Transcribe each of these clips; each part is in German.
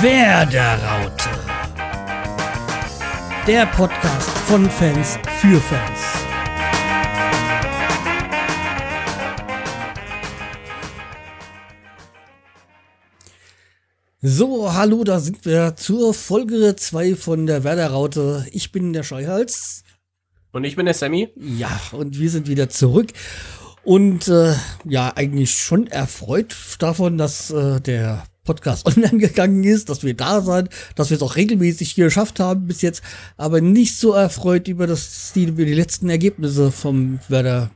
Werderaute. Der Podcast von Fans für Fans. So, hallo, da sind wir zur Folge 2 von der Werderaute. Ich bin der Scheuhals. Und ich bin der Sammy. Ja, und wir sind wieder zurück. Und äh, ja, eigentlich schon erfreut davon, dass äh, der Podcast online gegangen ist, dass wir da sind, dass wir es auch regelmäßig hier geschafft haben bis jetzt, aber nicht so erfreut über das die, über die letzten Ergebnisse vom Werder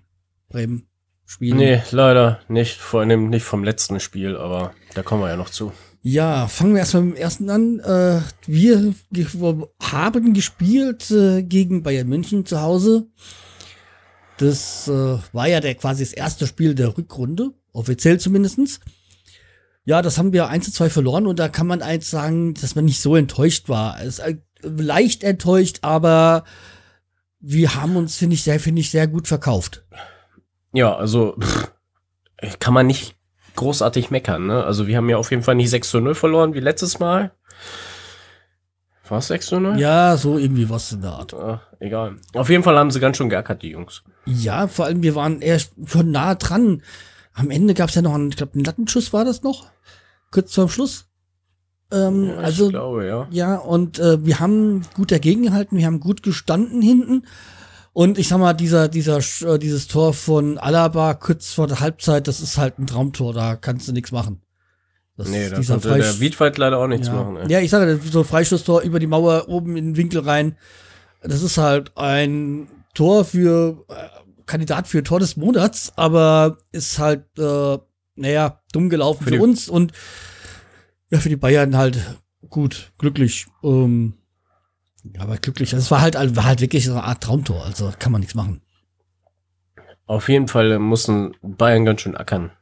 Bremen Spiel. Nee, leider nicht, vor allem nicht vom letzten Spiel, aber da kommen wir ja noch zu. Ja, fangen wir erstmal mit dem ersten an. Äh, wir haben gespielt äh, gegen Bayern München zu Hause. Das äh, war ja der quasi das erste Spiel der Rückrunde, offiziell zumindestens. Ja, das haben wir 1 zu 2 verloren und da kann man eins sagen, dass man nicht so enttäuscht war. Es ist äh, leicht enttäuscht, aber wir haben uns, finde ich, sehr, finde ich, sehr gut verkauft. Ja, also kann man nicht großartig meckern, ne? Also wir haben ja auf jeden Fall nicht 6 zu 0 verloren wie letztes Mal. War es 6 zu 0? Ja, so irgendwie was in der Art. Ah, egal. Auf jeden Fall haben sie ganz schön geackert, die Jungs. Ja, vor allem, wir waren eher schon nah dran. Am Ende gab es ja noch einen, ich glaube, einen Lattenschuss war das noch. Kurz dem Schluss. Ähm, Ja, also, ich glaube, ja. ja, und äh, wir haben gut dagegen gehalten, wir haben gut gestanden hinten. Und ich sag mal, dieser, dieser, äh, dieses Tor von Alaba kurz vor der Halbzeit, das ist halt ein Traumtor, da kannst du nichts machen. Das Nee, ist da konnte Freisch- der Wiedwald leider auch nichts ja. machen. Ey. Ja, ich sage, so ein Freistoßtor über die Mauer oben in den Winkel rein. Das ist halt ein Tor für äh, Kandidat für Tor des Monats, aber ist halt, äh, naja, dumm gelaufen Für für, uns und ja, für die Bayern halt gut, glücklich. Ähm, aber glücklich. Es war halt, war halt wirklich so eine Art Traumtor, also kann man nichts machen. Auf jeden Fall mussten Bayern ganz schön ackern.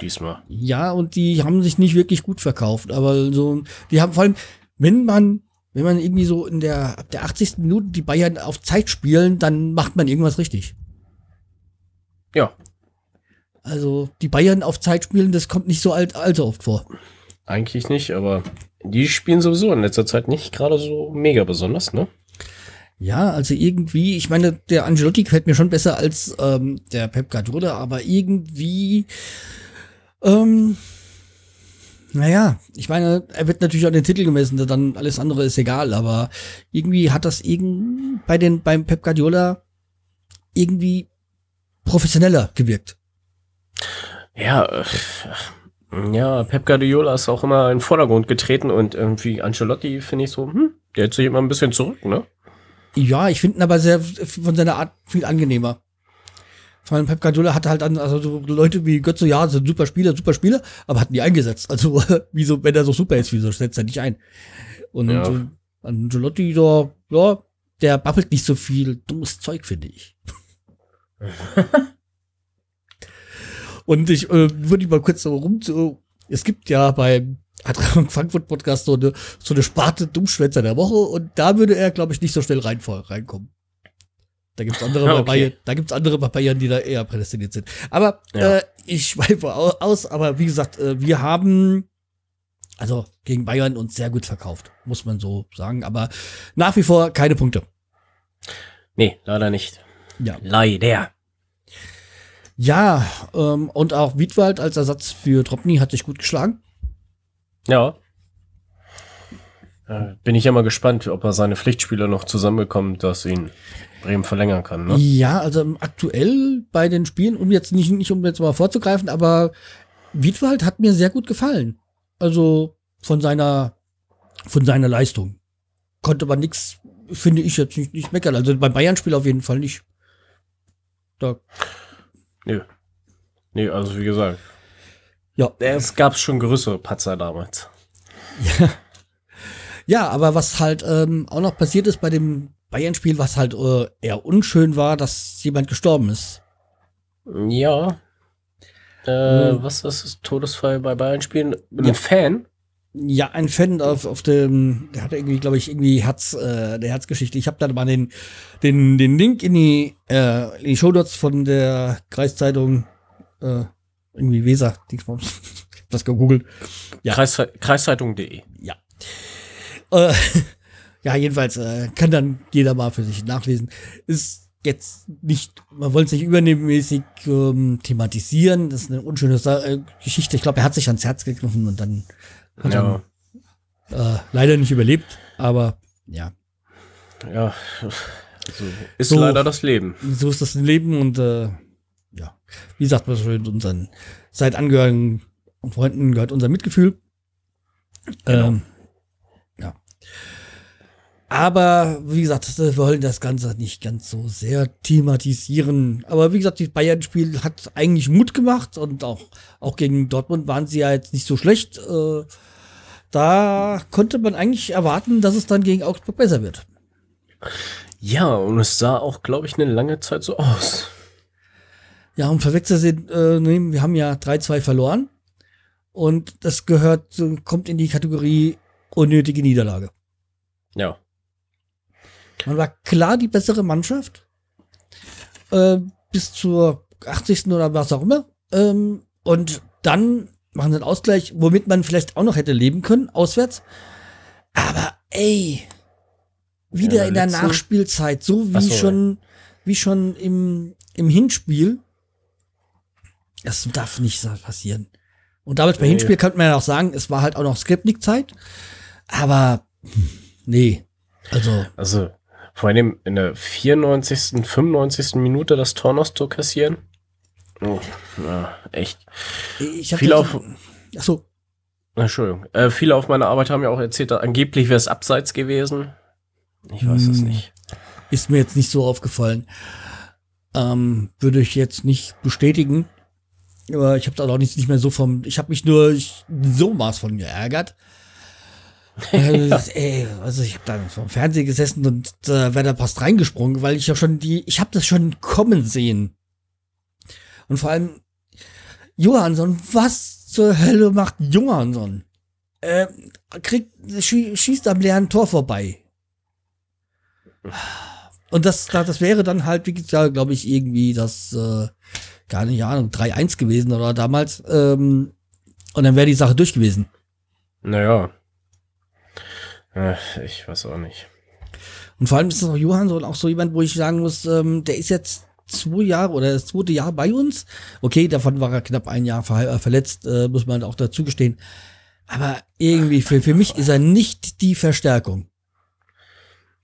Diesmal. Ja, und die haben sich nicht wirklich gut verkauft, aber so, die haben vor allem, wenn man, wenn man irgendwie so in der, ab der 80. Minute die Bayern auf Zeit spielen, dann macht man irgendwas richtig. Ja, Also, die Bayern auf Zeit spielen, das kommt nicht so alt, allzu oft vor. eigentlich nicht, aber die spielen sowieso in letzter Zeit nicht gerade so mega besonders, ne? Ja, also irgendwie, ich meine, der Angelotti gefällt mir schon besser als ähm, der Pep Guardiola, aber irgendwie, ähm, naja, ich meine, er wird natürlich an den Titel gemessen, dann alles andere ist egal, aber irgendwie hat das irgend bei den beim Pep Guardiola irgendwie professioneller gewirkt. Ja, äh, ja, Pep Guardiola ist auch immer in den Vordergrund getreten und irgendwie Ancelotti finde ich so, hm, der hält sich immer ein bisschen zurück, ne? Ja, ich finde ihn aber sehr von seiner Art viel angenehmer. Vor allem Pep Guardiola hat halt an, also so Leute wie Götze, ja, sind super Spieler, super Spieler, aber hat nie eingesetzt. Also, wieso, wenn er so super ist, wieso setzt er nicht ein? Und Ja. äh, Angelotti, da, ja, der babbelt nicht so viel dummes Zeug, finde ich. Und ich äh, würde mal kurz so rum, so, es gibt ja beim Eintracht Frankfurt Podcast so eine, so eine Sparte Dummschwätzer der Woche und da würde er, glaube ich, nicht so schnell rein, reinkommen. Da gibt's andere Okay. da gibt's andere bei Bayern, die da eher prädestiniert sind. Aber Ja. äh, ich schweife au- aus, aber wie gesagt, äh, wir haben also gegen Bayern uns sehr gut verkauft, muss man so sagen. Aber nach wie vor keine Punkte. Nee, leider nicht. Ja. Leider. Ja, ähm, und auch Wiedwald als Ersatz für Tropny hat sich gut geschlagen. Ja. Äh, bin ich ja mal gespannt, ob er seine Pflichtspieler noch zusammenbekommt, dass ihn Bremen verlängern kann, ne? Ja, also aktuell bei den Spielen, um jetzt nicht, nicht um jetzt mal vorzugreifen, aber Wiedwald hat mir sehr gut gefallen. Also von seiner, von seiner Leistung. Konnte man nix, finde ich jetzt nicht, nicht meckern. Also beim Bayern-Spiel auf jeden Fall nicht. Da, Nö. Nee, also wie gesagt. ja. Es gab schon größere Patzer damals. Ja, aber was halt ähm, auch noch passiert ist bei dem Bayern-Spiel, was halt äh, eher unschön war, dass jemand gestorben ist. Ja. Äh, Hm. was ist das? Todesfall bei Bayern spielen? Ein Ja. Fan? Ja, ein Fan auf, auf dem, der hatte irgendwie, glaube ich, irgendwie Herz, äh, der Herzgeschichte. Ich habe da mal den, den, den Link in die, äh, in die Shownotes von der Kreiszeitung, äh, irgendwie Weser, Dingsbums. Ich hab das gegoogelt. Ja. Kreis, Kreiszeitung.de. Ja. Äh, ja, jedenfalls äh, kann dann jeder mal für sich nachlesen. Ist jetzt nicht, man wollte es nicht übernehmmäßig ähm, thematisieren. Das ist eine unschöne Sa äh, Geschichte. Ich glaube, er hat sich ans Herz gegriffen und dann hat Ja. er äh, leider nicht überlebt. Aber ja, Ja. So ist So. leider das Leben. so ist das Leben und äh, ja, wie sagt man schon, unseren seit Angehörigen und Freunden gehört unser Mitgefühl. Genau. Ähm, ja. Aber wie gesagt, wir wollen das Ganze nicht ganz so sehr thematisieren. Aber wie gesagt, das Bayern-Spiel hat eigentlich Mut gemacht und auch, auch gegen Dortmund waren sie ja jetzt nicht so schlecht. Äh, da konnte man eigentlich erwarten, dass es dann gegen Augsburg besser wird. Ja, und es sah auch, glaube ich, eine lange Zeit so aus. Ja, um verwechseln, äh, nehmen, wir haben ja 3-2 verloren. Und das gehört, äh, kommt in die Kategorie unnötige Niederlage. Ja. Man war klar die bessere Mannschaft. Äh, bis zur 80. oder was auch immer. Ähm, und dann machen sie einen Ausgleich, womit man vielleicht auch noch hätte leben können, auswärts. Aber ey, wieder Ja, in der Nachspielzeit, so wie so, schon, wie schon im, im Hinspiel. Das darf nicht passieren. Und damals bei Nee. Hinspiel könnte man ja auch sagen, es war halt auch noch Skriptnik-Zeit. Aber, nee. Also, Also, vor allem in der 94., 95. Minute das Tor noch zu kassieren. Oh, ja, echt. ich habe Viel auf, Achso, Entschuldigung. Äh, viele auf meiner Arbeit haben ja auch erzählt, angeblich wäre es abseits gewesen. Ich weiß es Hm. nicht. ist mir jetzt nicht so aufgefallen. Ähm, würde ich jetzt nicht bestätigen. Aber ich habe da auch nicht, nicht mehr so vom. Ich habe mich nur ich, so maß von geärgert. Äh, ey, also ich habe da vom Fernseher gesessen und äh, wäre da fast reingesprungen, weil ich ja schon die, ich habe das schon kommen sehen. Und vor allem Johansson, was zur Hölle macht Johansson? Äh, kriegt, schie schießt am leeren Tor vorbei. Und das, das wäre dann halt, wie gesagt, glaube ich, irgendwie das, äh, gar nicht Ahnung, 3-1 gewesen oder damals. Ähm, und dann wäre die Sache durch gewesen. Naja. Äh, ich weiß auch nicht. Und vor allem ist es auch Johansson auch so jemand, wo ich sagen muss, ähm, der ist jetzt zwei Jahre oder das zweite Jahr bei uns. Okay, davon war er knapp ein Jahr ver äh, verletzt, äh, muss man auch dazu gestehen. Aber irgendwie, für, für mich ist er nicht die Verstärkung.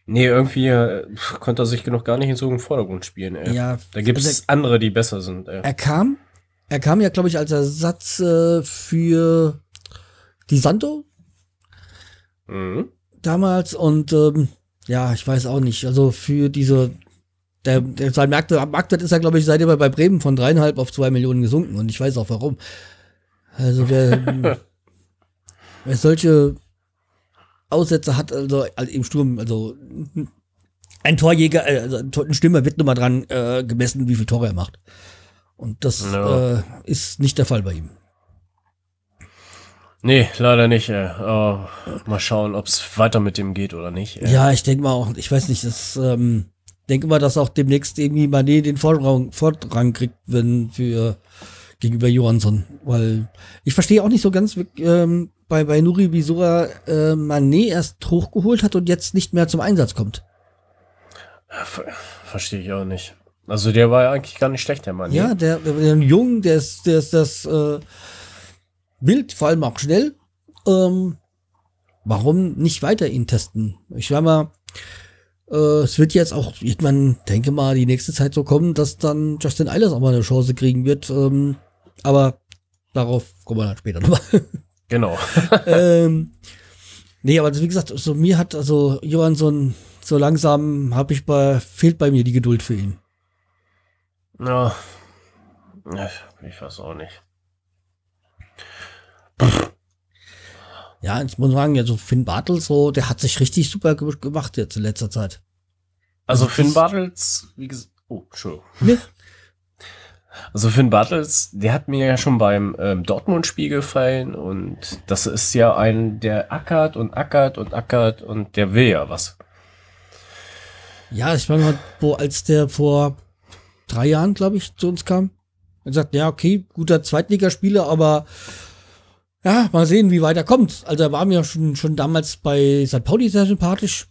Nee, irgendwie äh, konnte er sich noch gar nicht in so einem Vordergrund spielen, ey. Ja, Da gibt also es andere, die besser sind, ey. er kam, er kam ja, glaube ich, als Ersatz äh, für die Santo Mhm. damals und ähm, ja, ich weiß auch nicht. Also für diese, der, der sein Marktwert, ist ja, glaube ich, seitdem er bei Bremen von dreieinhalb auf zwei Millionen gesunken und ich weiß auch warum. Also wer, wer solche Aussätze hat, also im Sturm, also ein Torjäger, äh, also ein Stürmer wird nur mal dran äh, gemessen, wie viel Tore er macht. Und das Ja. äh, ist nicht der Fall bei ihm. Nee, leider nicht, ey. Oh, mal schauen, ob es weiter mit dem geht oder nicht. Ey. Ja, ich denke mal auch, ich weiß nicht, das ähm, denke mal, dass auch demnächst irgendwie Mané den Vorrang, Vorrang kriegt, wenn für gegenüber Johansson. Weil ich verstehe auch nicht so ganz ähm, bei, bei Nuri, wieso er äh, Mané erst hochgeholt hat und jetzt nicht mehr zum Einsatz kommt. Ver Verstehe ich auch nicht. Also der war ja eigentlich gar nicht schlecht, der Mann. Ja, der, der, der Jung, der ist, der ist das äh, wild, vor allem auch schnell. Ähm, warum nicht weiter ihn testen? Ich sag mal, es wird jetzt auch irgendwann, denke mal, die nächste Zeit so kommen, dass dann Justin Eilers auch mal eine Chance kriegen wird. Ähm, aber darauf kommen wir dann später nochmal. Genau. ähm, nee, aber wie gesagt, so mir hat also Johansson so langsam habe ich bei fehlt bei mir die Geduld für ihn. ja. Ja, Ich weiß auch nicht. Ja, ich muss sagen, also Finn Bartels so, der hat sich richtig super ge gemacht jetzt in letzter Zeit. Also Also Finn Bartels, wie gesagt. Oh, Entschuldigung. Ne? Also Finn Bartels, der hat mir ja schon beim ähm, Dortmund-Spiel gefallen und das ist ja ein, der ackert und ackert und ackert und der will ja was. Ja, ich meine, wo als der vor drei Jahren, glaube ich, zu uns kam, er sagt, ja, okay, guter Zweitligaspieler, aber Ja, mal sehen, wie weiter kommt. Also er war mir schon, schon damals bei St. Pauli sehr sympathisch.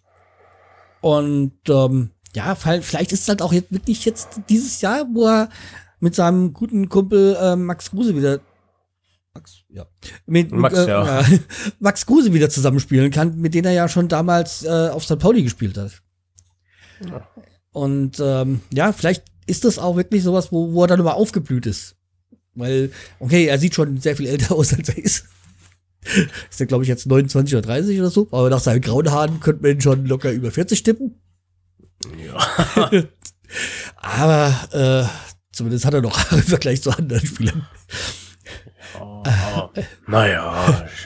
Und ähm, ja, vielleicht ist es halt auch jetzt wirklich jetzt dieses Jahr, wo er mit seinem guten Kumpel äh, Max Kruse wieder Max, ja. Mit, Max, äh, ja. ja. Max Kruse wieder zusammenspielen kann, mit dem er ja schon damals äh, auf St. Pauli gespielt hat. Ja. Und ähm, ja, vielleicht ist das auch wirklich sowas, wo, wo er dann immer aufgeblüht ist. Weil, okay, er sieht schon sehr viel älter aus, als er ist. ist er, glaube ich, jetzt 29 oder 30 oder so. Aber nach seinen grauen Haaren könnte man ihn schon locker über 40 tippen. Ja. aber äh, zumindest hat er noch Haare im Vergleich zu anderen Spielern. Oh, naja.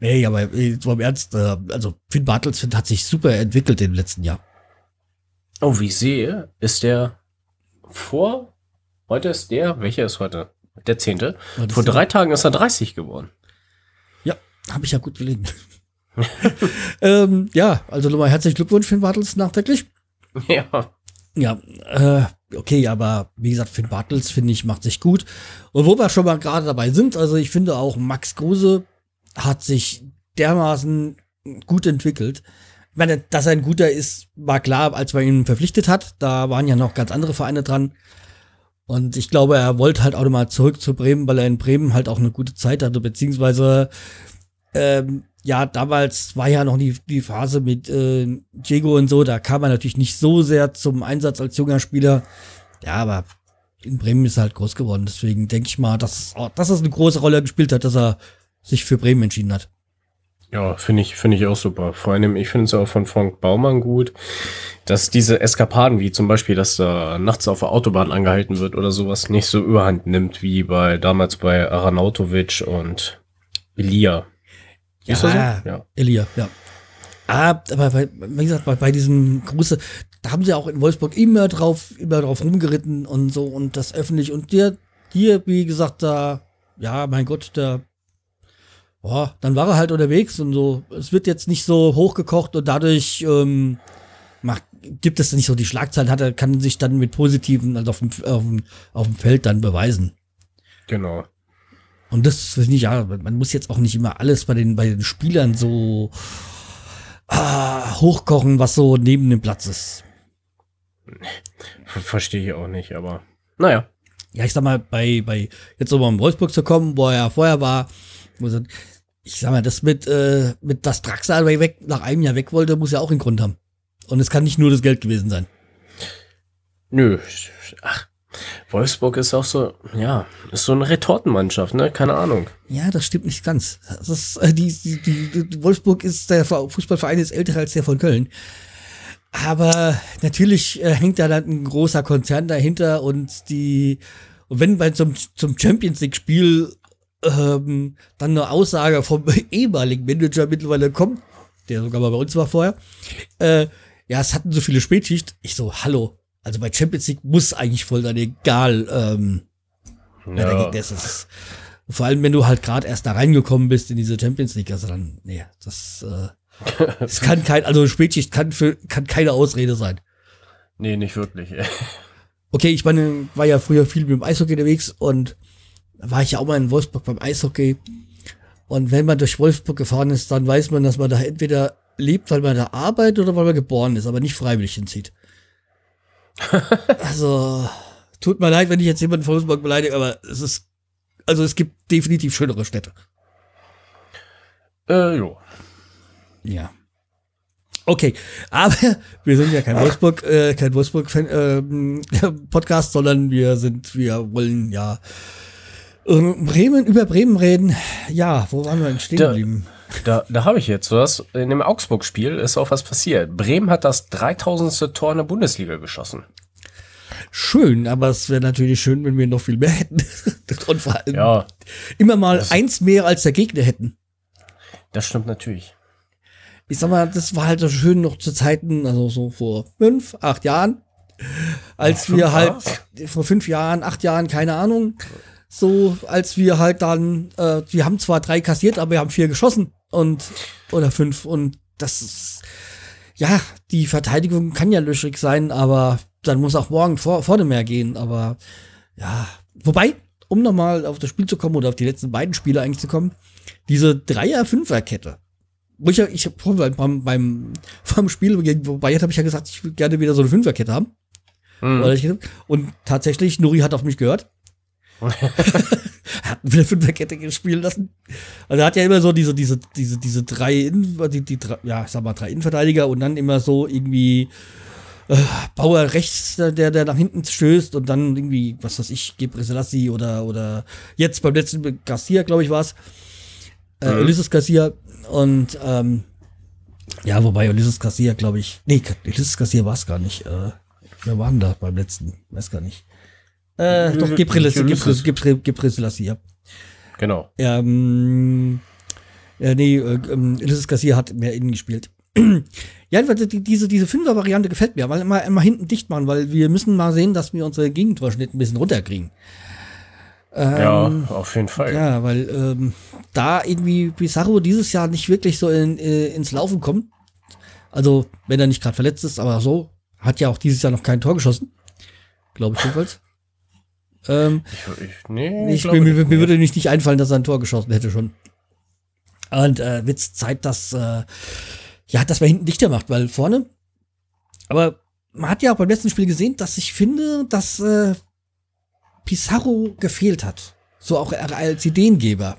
Nee, aber jetzt mal im Ernst, äh, also Finn Bartels hat sich super entwickelt im letzten Jahr. Oh, wie ich sehe, ist der vor, heute ist der, welcher ist heute? Der zehnte. Vor drei Tagen ist er 30 geworden. Ja, habe ich ja gut gelegen. ähm, ja, also nochmal herzlichen Glückwunsch, Finn Bartels, nachträglich. Ja. Ja, äh, okay, aber wie gesagt, Finn Bartels, finde ich, macht sich gut. Und wo wir schon mal gerade dabei sind, also ich finde auch Max Kruse hat sich dermaßen gut entwickelt. Ich meine, dass er ein guter ist, war klar, als man ihn verpflichtet hat. Da waren ja noch ganz andere Vereine dran. Und ich glaube, er wollte halt auch nochmal zurück zu Bremen, weil er in Bremen halt auch eine gute Zeit hatte, beziehungsweise ähm, ja, damals war ja noch die, die Phase mit äh, Diego und so, da kam er natürlich nicht so sehr zum Einsatz als junger Spieler. Ja, aber in Bremen ist er halt groß geworden. Deswegen denke ich mal, dass, dass es eine große Rolle gespielt hat, dass er sich für Bremen entschieden hat. Ja, finde ich, finde ich auch super. Vor allem, ich finde es auch von Frank Baumann gut, dass diese Eskapaden, wie zum Beispiel, dass da nachts auf der Autobahn angehalten wird oder sowas, nicht so überhand nimmt, wie bei damals bei Aranautovic und Elia. Ja, so? ja. Elia, ja. Ah, aber bei, wie gesagt, bei, bei diesem Gruße, da haben sie auch in Wolfsburg immer drauf, immer drauf rumgeritten und so und das öffentlich. Und dir, hier, wie gesagt, da, ja, mein Gott, der, boah, dann war er halt unterwegs und so. Es wird jetzt nicht so hochgekocht und dadurch ähm, macht, gibt es nicht so die Schlagzeilen, hat er, kann sich dann mit positiven, also auf dem, auf dem, auf dem Feld dann beweisen. Genau. Und das finde ich, ja, man muss jetzt auch nicht immer alles bei den, bei den Spielern so ah, hochkochen, was so neben dem Platz ist. Verstehe ich auch nicht, aber naja. Ja, ich sag mal, bei, bei jetzt nochmal in Wolfsburg zu kommen, wo er ja vorher war, wo er, ich sag mal, das mit, äh, mit das Draxal weg, nach einem Jahr weg wollte, muss ja auch einen Grund haben. Und es kann nicht nur das Geld gewesen sein. Nö, ach, Wolfsburg ist auch so, ja, ist so eine Retortenmannschaft, ne? Keine Ahnung. Ja, das stimmt nicht ganz. Das ist, äh, die, die, die, die Wolfsburg ist, der Fußballverein ist älter als der von Köln. Aber natürlich äh, hängt da dann ein großer Konzern dahinter und die, und wenn bei zum, zum Champions League Spiel ähm, dann eine Aussage vom ehemaligen Manager mittlerweile kommt, der sogar mal bei uns war vorher, äh, ja, es hatten so viele Spätschicht. Ich so, hallo, also bei Champions League muss eigentlich voll dann egal, ähm, ja. wer dagegen ist. Vor allem, wenn du halt gerade erst da reingekommen bist in diese Champions League, also dann, nee, das, äh, das kann kein, also Spätschicht kann für, kann keine Ausrede sein. Nee, nicht wirklich. okay, ich meine, war ja früher viel mit dem Eishockey unterwegs und war ich ja auch mal in Wolfsburg beim Eishockey. Und wenn man durch Wolfsburg gefahren ist, dann weiß man, dass man da entweder lebt, weil man da arbeitet oder weil man geboren ist, aber nicht freiwillig hinzieht also, tut mir leid, wenn ich jetzt jemanden von Wolfsburg beleidige, aber es ist, also es gibt definitiv schönere Städte. Äh, jo. Ja. Okay, aber wir sind ja kein Wolfsburg, äh, kein Wolfsburg äh, Podcast, sondern wir sind, wir wollen ja Bremen über Bremen reden. Ja, wo waren wir denn stehen geblieben? Da, da habe ich jetzt was. In dem Augsburg-Spiel ist auch was passiert. Bremen hat das 3000. Tor in der Bundesliga geschossen. Schön, aber es wäre natürlich schön, wenn wir noch viel mehr hätten. Und vor allem ja, immer mal eins mehr als der Gegner hätten. Das stimmt natürlich. Ich sag mal, das war halt so schön noch zu Zeiten, also so vor fünf, acht Jahren, als Ach, wir halt vor fünf Jahren, acht Jahren, keine Ahnung, so als wir halt dann, äh, wir haben zwar drei kassiert, aber wir haben vier geschossen und oder fünf und das ist ja die Verteidigung kann ja löchrig sein, aber dann muss auch morgen vor, vor dem Meer gehen, aber ja, wobei um nochmal auf das Spiel zu kommen oder auf die letzten beiden Spiele eigentlich zu kommen, diese Dreier-Fünfer-Kette. Wo ich ja, ich hab beim, beim, beim Spiel gegen Bayern habe ich ja gesagt, ich würde gerne wieder so eine Fünferkette haben. Mhm. Und tatsächlich, Nuri hat auf mich gehört. Hat wieder Fünferkette gespielt lassen. Also er hat ja immer so diese, diese, diese, diese drei, In, die, die, ja, ich sag mal, drei Innenverteidiger und dann immer so irgendwie äh, Bauer rechts, der, der nach hinten stößt und dann irgendwie, was weiß ich, Gebre Selassie oder, oder jetzt beim letzten Garcia, glaube ich, war es. Äh, mhm. Ulysses Garcia und ähm, ja, wobei Ulysses Garcia, glaube ich, nee, Ulysses Garcia war es gar nicht. Äh, wer war denn da beim letzten? Weiß gar nicht. Äh, doch, Gebre Selassie, ja. Genau. Ähm, ja, nee, äh, ähm, Ulysses Garcia hat mehr innen gespielt. ja, diese, diese Fünfer-Variante gefällt mir, weil immer, immer hinten dicht machen, weil wir müssen mal sehen, dass wir unsere Gegentorschnitt ein bisschen runterkriegen. Ähm, ja, auf jeden Fall. Ja, weil ähm, da irgendwie Pizarro dieses Jahr nicht wirklich so in, äh, ins Laufen kommt. Also, wenn er nicht gerade verletzt ist, aber so, hat ja auch dieses Jahr noch kein Tor geschossen. Glaube ich jedenfalls. Ähm, ich, ich, nee, ich, mir, mir, mir würde nicht, nicht einfallen, dass er ein Tor geschossen hätte schon. Und äh, wird's Zeit, dass, äh, ja, dass man hinten dichter macht, weil vorne. Aber man hat ja auch beim letzten Spiel gesehen, dass ich finde, dass äh, Pizarro gefehlt hat. So auch als Ideengeber.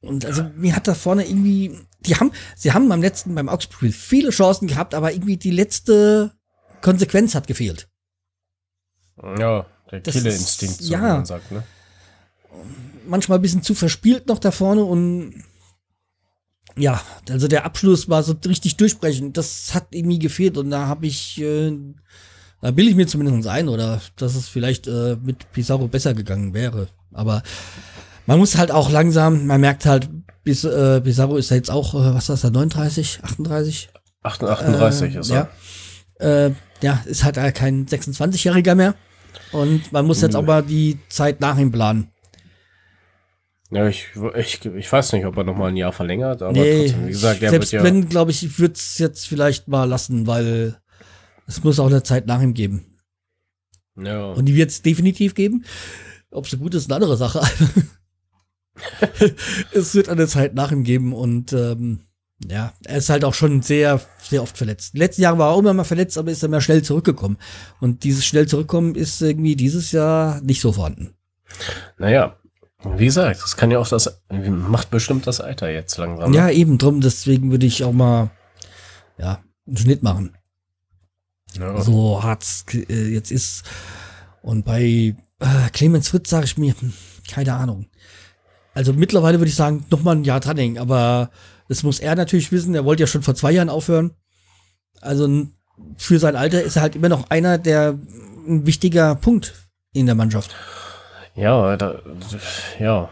Und also mir hat da vorne irgendwie, die haben, sie haben beim letzten, beim Augsburg-Spiel viele Chancen gehabt, aber irgendwie die letzte Konsequenz hat gefehlt. Ja, der Killerinstinkt, so ja, wie man sagt, ne? Manchmal ein bisschen zu verspielt noch da vorne und ja, also der Abschluss war so richtig durchbrechend. Das hat irgendwie gefehlt und da habe ich äh, da will ich mir zumindest ein, oder dass es vielleicht äh, mit Pizarro besser gegangen wäre. Aber man muss halt auch langsam, man merkt halt, bis, äh, Pizarro ist ja jetzt auch, äh, was ist das, 39, 38? 38 äh, ist er. Ja, äh, ja ist halt kein 26-Jähriger mehr. Und man muss jetzt auch mal die Zeit nach ihm planen. Ja, ich, ich, ich weiß nicht, ob er noch mal ein Jahr verlängert, aber nee, trotzdem, wie gesagt, der selbst wird ja wenn, glaube ich, ich würde es jetzt vielleicht mal lassen, weil es muss auch eine Zeit nach ihm geben. Ja. Und die wird es definitiv geben. Ob sie gut ist, eine andere Sache. es wird eine Zeit nach ihm geben und ähm, ja, er ist halt auch schon sehr, sehr oft verletzt. Letzten Jahr war er auch immer mal verletzt, aber ist er mehr schnell zurückgekommen. Und dieses schnell zurückkommen ist irgendwie dieses Jahr nicht so vorhanden. Naja, wie gesagt, das kann ja auch das, macht bestimmt das Alter jetzt langsam. Ja, eben drum, deswegen würde ich auch mal, ja, einen Schnitt machen. Ja. So hart äh, jetzt ist. Und bei äh, Clemens Fritz sage ich mir, hm, keine Ahnung. Also mittlerweile würde ich sagen, noch mal ein Jahr dranhängen, aber das muss er natürlich wissen. Er wollte ja schon vor zwei Jahren aufhören. Also für sein Alter ist er halt immer noch einer der ein wichtiger Punkt in der Mannschaft. Ja, da, ja.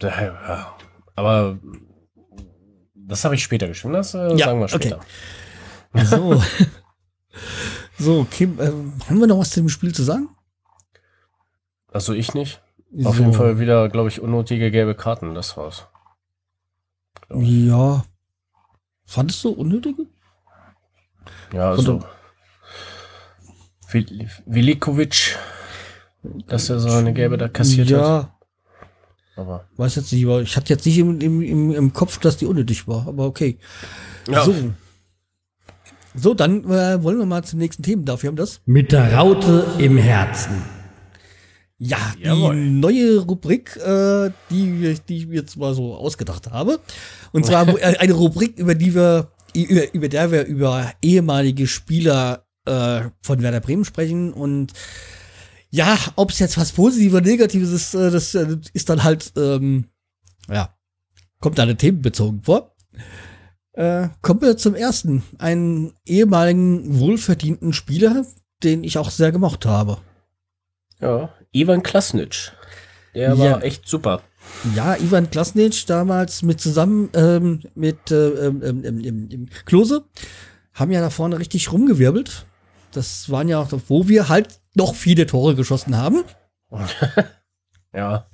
ja. Aber das habe ich später geschrieben. Das äh, ja, sagen wir später. Okay. So. So, Kim, äh, haben wir noch was zu dem Spiel zu sagen? Also ich nicht. So. Auf jeden Fall wieder, glaube ich, unnötige gelbe Karten, das war's. Ja. Fandest du unnötige? Ja, also. Vilikovic, dass er so eine gelbe da kassiert ja. hat. Aber. Weiß jetzt nicht, aber ich hatte jetzt nicht im, im, im Kopf, dass die unnötig war, aber okay. Ja. So. So, dann äh, wollen wir mal zum nächsten Thema. Dafür haben das. Mit der Raute im Herzen. Ja, Jawohl. die neue Rubrik, äh, die, die ich mir jetzt mal so ausgedacht habe. Und zwar äh, eine Rubrik, über die wir, über, über der wir über ehemalige Spieler äh, von Werder Bremen sprechen. Und ja, ob es jetzt was Positives oder Negatives ist, äh, das äh, ist dann halt, ähm, ja, kommt da eine themenbezogen vor. Äh, kommen wir zum ersten. Einen ehemaligen wohlverdienten Spieler, den ich auch sehr gemocht habe. Ja, Ivan Klasnic. Der war echt super. Ja, Ivan Klasnic damals mit zusammen ähm, mit äh, ähm, ähm, Klose haben ja da vorne richtig rumgewirbelt. Das waren ja auch, wo wir halt noch viele Tore geschossen haben. ja.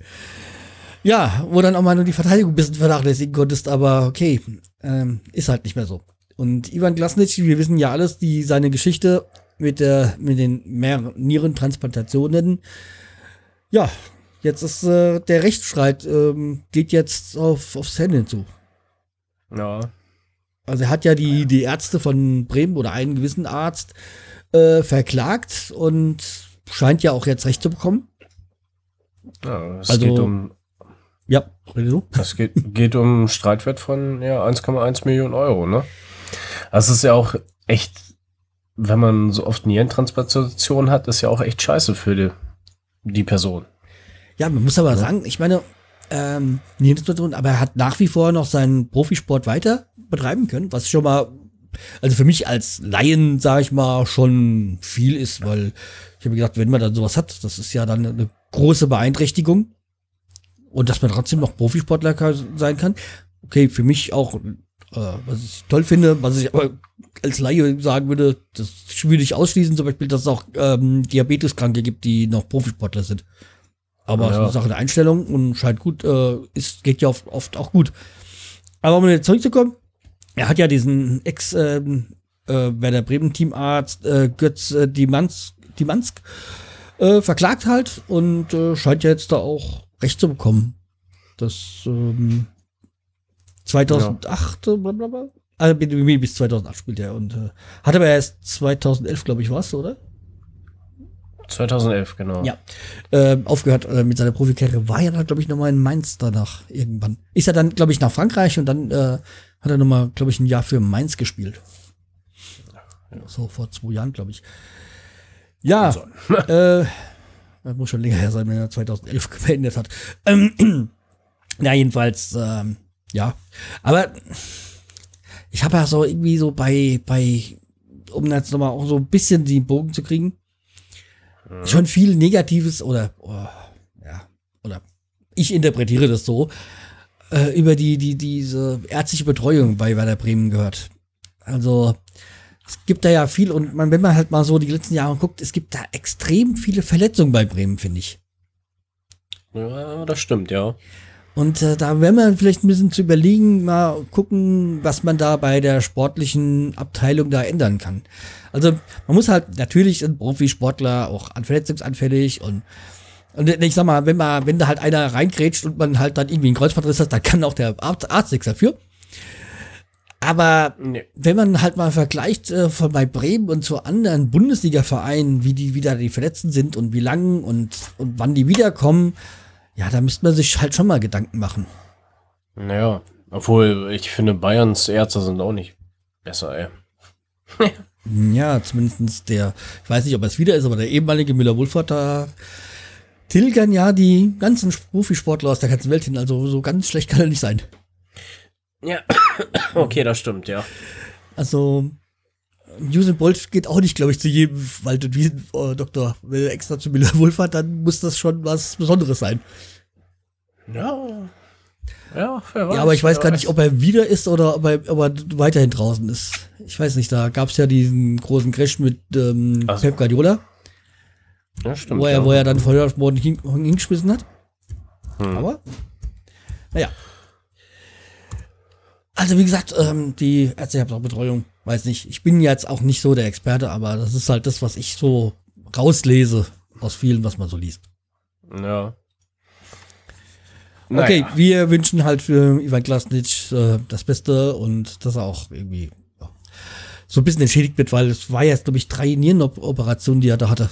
Ja, wo dann auch mal nur die Verteidigung ein bisschen vernachlässigen konntest, aber okay, ähm, ist halt nicht mehr so. Und Ivan Glasnic, wir wissen ja alles, die seine Geschichte mit der mit den mehreren Nierentransplantationen Ja, jetzt ist äh, der Rechtsstreit ähm, geht jetzt auf, aufs Ende zu. Ja. Also er hat ja die, die Ärzte von Bremen oder einen gewissen Arzt äh, verklagt und scheint ja auch jetzt Recht zu bekommen. ja es Also- geht um, Ja, rede du? es geht, geht um einen Streitwert von ja, 1,1 Millionen Euro, ne? Das ist ja auch echt, wenn man so oft Nierentransplantation hat, ist ja auch echt scheiße für die, die Person. Ja, man muss aber sagen, ich meine, ähm, Nierentransplantation, aber er hat nach wie vor noch seinen Profisport weiter betreiben können, was schon mal, also für mich als Laien, sage ich mal, schon viel ist, weil ich habe gedacht, wenn man dann sowas hat, das ist ja dann eine große Beeinträchtigung und dass man trotzdem noch Profisportler sein kann. Okay, für mich auch, äh, was ich toll finde, was ich aber als Laie sagen würde, das würde ich ausschließen, zum Beispiel, dass es auch ähm, Diabeteskranke gibt, die noch Profisportler sind. Aber es ist Ja. eine Sache der Einstellung und scheint gut, äh, ist, geht ja oft, oft auch gut. Aber um jetzt zurückzukommen, er hat ja diesen Ex- ähm, äh, Werder Bremen Teamarzt äh, Götz äh, Dimansk, Dimansk äh, verklagt halt und äh, scheint ja jetzt da auch Recht zu bekommen. Das ähm, 2008, äh, blablabla. Also bis bis 2008 spielt er und äh, hat aber erst 2011, glaube ich, was, oder? 2011, genau. Ja. Äh, aufgehört äh, mit seiner Profikarriere. War ja dann, glaube ich, nochmal in Mainz danach irgendwann. Ist er dann, glaube ich, nach Frankreich und dann äh, hat er nochmal, glaube ich, ein Jahr für Mainz gespielt. So vor zwei Jahren, glaube ich. Ja, Also. äh, das muss schon länger her sein, wenn er 2011 beendet hat. Ähm, na, jedenfalls, ähm, ja. Aber ich habe ja so irgendwie so bei, bei, um jetzt nochmal auch so ein bisschen die Bogen zu kriegen, schon viel Negatives oder, oh, ja, oder ich interpretiere das so, äh, über die, die, diese ärztliche Betreuung bei Werder Bremen gehört. Also, es gibt da ja viel und man, wenn man halt mal so die letzten Jahre guckt, es gibt da extrem viele Verletzungen bei Bremen, finde ich. Ja, das stimmt, ja. Und äh, da wäre man vielleicht ein bisschen zu überlegen, mal gucken, was man da bei der sportlichen Abteilung da ändern kann. Also man muss halt, natürlich sind Profisportler auch an verletzungsanfällig und und ich sag mal, wenn man, wenn da halt einer reingrätscht und man halt dann irgendwie einen Kreuzbandriss hat, dann kann auch der Arzt, Arzt nichts dafür. Aber Nee. wenn man halt mal vergleicht äh, von bei Bremen und zu anderen Bundesliga-Vereinen, wie die wieder die Verletzten sind und wie lang und, und wann die wiederkommen, ja, da müsste man sich halt schon mal Gedanken machen. Naja, obwohl ich finde, Bayerns Ärzte sind auch nicht besser, ey. Ja, zumindestens der, ich weiß nicht, ob es wieder ist, aber der ehemalige Müller-Wohlfahrt, da tilgern ja die ganzen Profisportler aus der ganzen Welt hin. Also so ganz schlecht kann er nicht sein. Ja, okay, das stimmt, ja. Also Usain Bolt geht auch nicht, glaube ich, zu jedem Walter Wiesen äh, Doktor. Wenn er extra zu Müller-Wohlfahrt, dann muss das schon was Besonderes sein. Ja. Ja, wer weiß. ja, aber ich weiß wer gar nicht, ob er wieder ist oder ob er, ob er weiterhin draußen ist. Ich weiß nicht, da gab es ja diesen großen Crash mit ähm, so. Pep Guardiola. Ja, stimmt. wo er, ja. wo er dann vorher auf den Boden hin, hingeschmissen hat. Hm. Aber, naja. Also, wie gesagt, ähm, die ärztliche Betreuung, weiß nicht. Ich bin jetzt auch nicht so der Experte, aber das ist halt das, was ich so rauslese aus vielen, was man so liest. Ja. Okay, Naja. wir wünschen halt für Ivan Klasnic äh, das Beste und dass er auch irgendwie ja, so ein bisschen entschädigt wird, weil es war jetzt, glaube ich, drei Nierenoperationen, die er da hatte.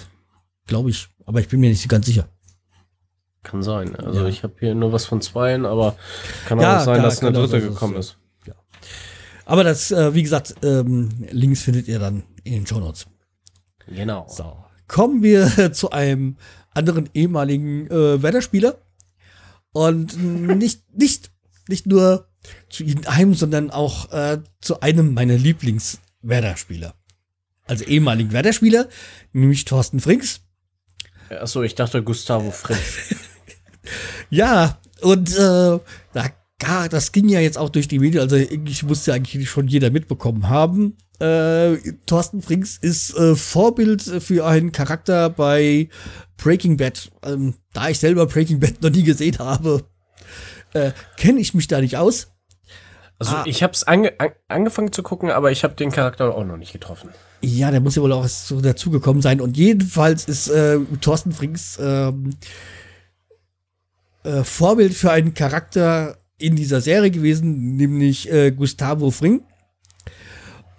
Glaube ich. Aber ich bin mir nicht so ganz sicher. Kann sein. Also Ja. ich habe hier nur was von zweien, aber kann Ja, auch sein, klar, dass eine dritte dass gekommen ist. Aber das, äh, wie gesagt, ähm, Links findet ihr dann in den Shownotes. Genau. So. Kommen wir zu einem anderen ehemaligen äh, Werder-Spieler. Und nicht, nicht, nicht nur zu einem, sondern auch äh, zu einem meiner Lieblings-Werder-Spieler. Also ehemaligen Werder-Spieler, nämlich Thorsten Frings. Achso, ich dachte Gustavo Fritsch. Ja, und äh, da, gar, das ging ja jetzt auch durch die Medien, also ich musste ja eigentlich schon jeder mitbekommen haben. Äh, Thorsten Frings ist äh, Vorbild für einen Charakter bei Breaking Bad. Ähm, da ich selber Breaking Bad noch nie gesehen habe, äh, kenne ich mich da nicht aus. Also Ah. ich habe es ange an angefangen zu gucken, aber ich habe den Charakter auch noch nicht getroffen. Ja, der muss ja wohl auch so dazugekommen sein. Und jedenfalls ist äh, Thorsten Frings ähm, äh, Vorbild für einen Charakter in dieser Serie gewesen, nämlich äh, Gustavo Fring.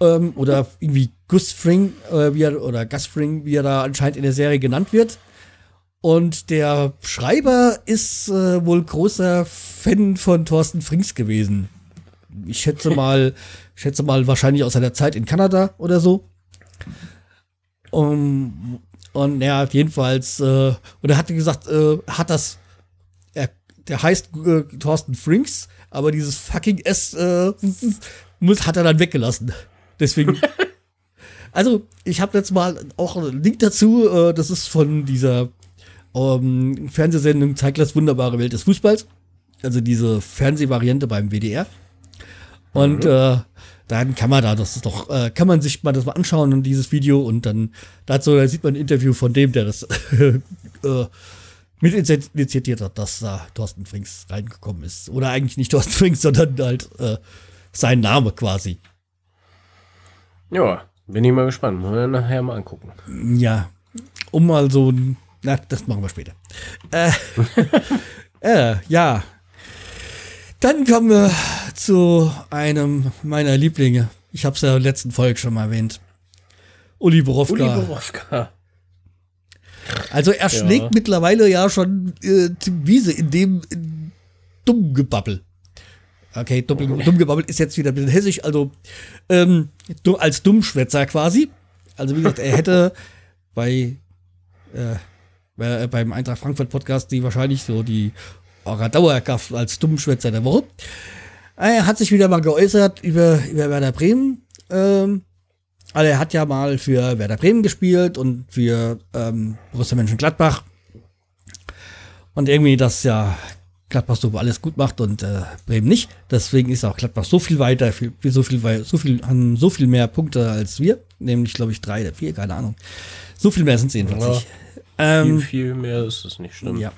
Ähm, oder irgendwie Gus Fring äh, wie er, oder Gus Fring, wie er da anscheinend in der Serie genannt wird. Und der Schreiber ist äh, wohl großer Fan von Thorsten Frings gewesen. Ich schätze mal, schätze mal wahrscheinlich aus seiner Zeit in Kanada oder so. Um, und ja, jedenfalls, äh, und er hatte gesagt, äh, hat das, der heißt äh, Thorsten Frings, aber dieses fucking S äh, muss, hat er dann weggelassen. Deswegen. also, ich habe jetzt mal auch einen Link dazu, äh, das ist von dieser ähm, Fernsehsendung Zeiglers wunderbare Welt des Fußballs. Also diese Fernsehvariante beim WDR. Und mhm. äh, dann kann man da, das ist doch, äh, kann man sich mal das mal anschauen und dieses Video und dann dazu da sieht man ein Interview von dem, der das äh, mit initiiert hat, dass da Thorsten Frings reingekommen ist. Oder eigentlich nicht Thorsten Frings, sondern halt äh, sein Name quasi. Ja, bin ich mal gespannt. Wollen wir nachher mal angucken. Ja, um mal so ein, na, das machen wir später. Äh, äh, ja, dann kommen wir zu einem meiner Lieblinge. Ich habe es ja in der letzten Folge schon mal erwähnt. Uli Borowka. Uli Borowka. Also er schlägt ja. mittlerweile ja schon äh, Wiese in dem in Dummgebabbel. Okay, dumm, Dummgebabbel ist jetzt wieder ein bisschen hessisch, also ähm, als Dummschwätzer quasi. Also wie gesagt, er hätte bei äh, beim Eintracht Frankfurt Podcast die wahrscheinlich so die eurer Dauerkraft als Dummschwätzer der Woche. Er hat sich wieder mal geäußert über, über Werder Bremen. Ähm, also er hat ja mal für Werder Bremen gespielt und für ähm, Borussia Mönchengladbach. Und irgendwie, dass ja Gladbach so alles gut macht und äh, Bremen nicht. Deswegen ist auch Gladbach so viel weiter, viel, so viel, so viel, haben so viel mehr Punkte als wir. Nämlich, glaube ich, drei oder vier, keine Ahnung. So viel mehr sind es jedenfalls ja, nicht. Ähm, viel, viel mehr ist es nicht, stimmt. Ja.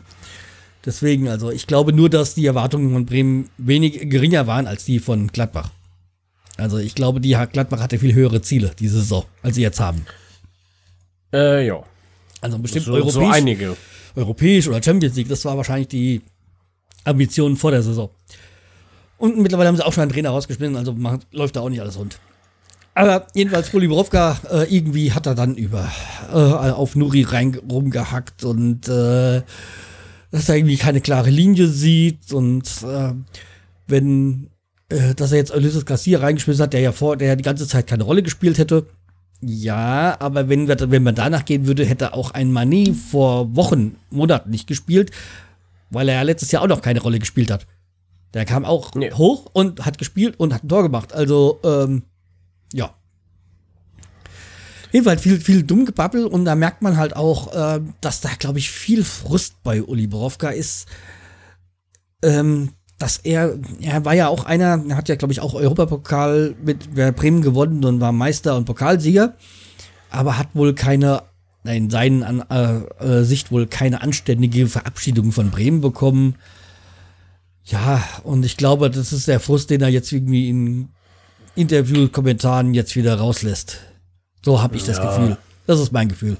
Deswegen, also ich glaube nur, dass die Erwartungen von Bremen wenig geringer waren als die von Gladbach. Also ich glaube, die Gladbach hatte viel höhere Ziele diese Saison, als sie jetzt haben. Äh, ja. Also bestimmt so, europäisch, so einige. europäisch oder Champions League, das war wahrscheinlich die Ambition vor der Saison. Und mittlerweile haben sie auch schon einen Trainer rausgeschmissen, also macht, läuft da auch nicht alles rund. Aber jedenfalls, Ruli Borowka, äh, irgendwie hat er dann über äh, auf Nuri rein rumgehackt und äh, dass er irgendwie keine klare Linie sieht und äh, wenn, äh, dass er jetzt Ulysses Garcia reingeschmissen hat, der ja vor, der ja die ganze Zeit keine Rolle gespielt hätte. Ja, aber wenn, wir, wenn man danach gehen würde, hätte auch ein Mané vor Wochen, Monaten nicht gespielt, weil er ja letztes Jahr auch noch keine Rolle gespielt hat. Der kam auch nee. hoch und hat gespielt und hat ein Tor gemacht. Also, ähm, ja. Jedenfalls viel, viel Dummgebabbel und da merkt man halt auch, äh, dass da, glaube ich, viel Frust bei Uli Borowka ist. Ähm, dass er, er war ja auch einer, er hat ja, glaube ich, auch Europapokal mit Bremen gewonnen und war Meister und Pokalsieger, aber hat wohl keine, in seinen äh, äh, Sicht wohl keine anständige Verabschiedung von Bremen bekommen. Ja, und ich glaube, das ist der Frust, den er jetzt irgendwie in Interview-Kommentaren jetzt wieder rauslässt. So habe ich das ja. Gefühl. Das ist mein Gefühl.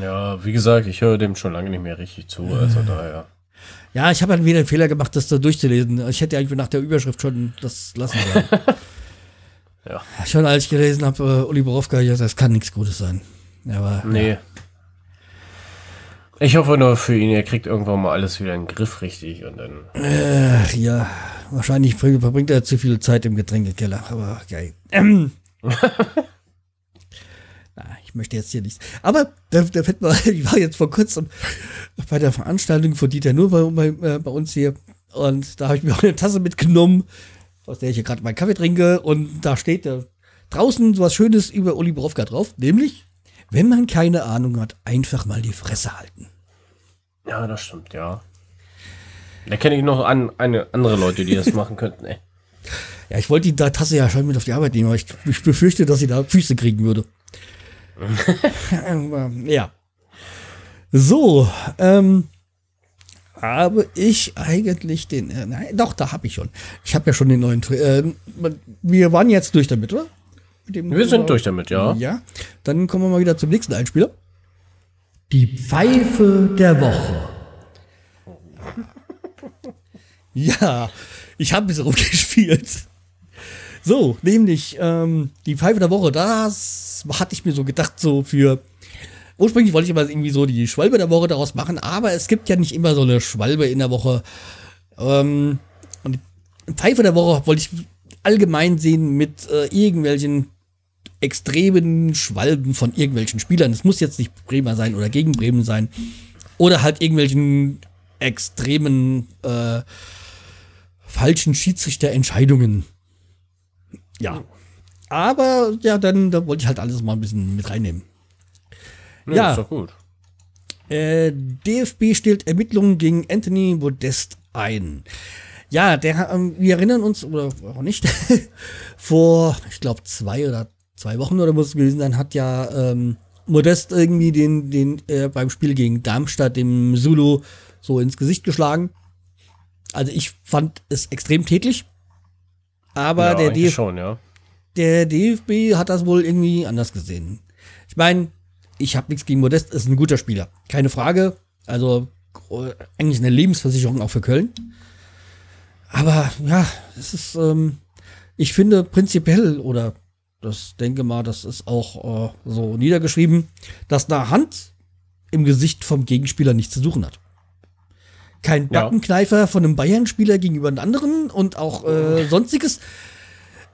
Ja, wie gesagt, ich höre dem schon lange nicht mehr richtig zu, also daher. Ja, ich habe halt wieder den Fehler gemacht, das da durchzulesen. Ich hätte eigentlich nach der Überschrift schon das lassen sollen. ja. Schon als ich gelesen habe, uh, Uli Borowka, ja, das kann nichts Gutes sein. Aber, nee. Ja. Ich hoffe nur für ihn, er kriegt irgendwann mal alles wieder in den Griff richtig und dann. Äh, ja, wahrscheinlich verbringt er zu viel Zeit im Getränkekeller, aber geil. Ähm. ich möchte jetzt hier nichts. Aber der, der Fett war, ich war jetzt vor kurzem bei der Veranstaltung von Dieter Nur bei, bei, äh, bei uns hier. Und da habe ich mir auch eine Tasse mitgenommen, aus der ich hier gerade meinen Kaffee trinke. Und da steht da draußen so was Schönes über Uli Borowka drauf. Nämlich, wenn man keine Ahnung hat, einfach mal die Fresse halten. Ja, das stimmt, ja. Da kenne ich noch an, eine, andere Leute, die das machen könnten, ey. Ja, ich wollte die Tasse ja schon mit auf die Arbeit nehmen, aber ich, ich befürchte, dass sie da Füße kriegen würde. ja. So, ähm, habe ich eigentlich den. Äh, nein, doch, da habe ich schon. Ich habe ja schon den neuen. Äh, wir waren jetzt durch damit, oder? wir sind durch damit, ja. Ja. Dann kommen wir mal wieder zum nächsten Einspieler. Die Pfeife der Woche. Ja, ich habe ein bisschen rumgespielt. So, nämlich ähm, die Pfeife der Woche, das hatte ich mir so gedacht, so für. Ursprünglich wollte ich aber irgendwie so die Schwalbe der Woche daraus machen, aber es gibt ja nicht immer so eine Schwalbe in der Woche. Ähm, und die Pfeife der Woche wollte ich allgemein sehen mit äh, irgendwelchen extremen Schwalben von irgendwelchen Spielern. Es muss jetzt nicht Bremer sein oder gegen Bremen sein. Oder halt irgendwelchen extremen äh, falschen Schiedsrichterentscheidungen. Ja. Aber ja, dann da wollte ich halt alles mal ein bisschen mit reinnehmen. Ja, ja. ist doch gut. Äh, DFB stellt Ermittlungen gegen Anthony Modest ein. Ja, der, ähm, wir erinnern uns, oder auch nicht, vor, ich glaube, zwei oder zwei Wochen oder muss es gewesen sein, hat ja ähm, Modest irgendwie den, den äh, beim Spiel gegen Darmstadt dem Zulu so ins Gesicht geschlagen. Also ich fand es extrem tätlich. Aber ja, der, DF schon, ja. der DFB hat das wohl irgendwie anders gesehen. Ich meine, ich habe nichts gegen Modest, ist ein guter Spieler. Keine Frage. Also eigentlich eine Lebensversicherung auch für Köln. Aber ja, es ist, ähm, ich finde prinzipiell, oder das denke mal, das ist auch äh, so niedergeschrieben, dass eine Hand im Gesicht vom Gegenspieler nichts zu suchen hat. Kein Backenkneifer ja. von einem Bayern-Spieler gegenüber einem anderen und auch äh, sonstiges.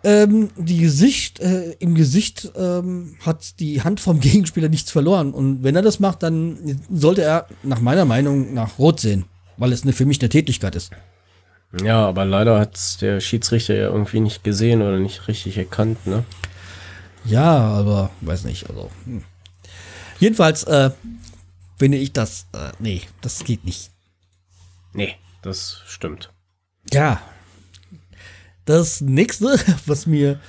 Ähm, die Gesicht, äh, im Gesicht ähm, hat die Hand vom Gegenspieler nichts verloren. Und wenn er das macht, dann sollte er nach meiner Meinung nach Rot sehen, weil es eine, für mich eine Tätigkeit ist. Ja, aber leider hat der Schiedsrichter ja irgendwie nicht gesehen oder nicht richtig erkannt, ne? Ja, aber weiß nicht, also. Hm. Jedenfalls äh, finde ich das, äh, nee, das geht nicht. Nee, das stimmt. Ja. Das nächste, was mir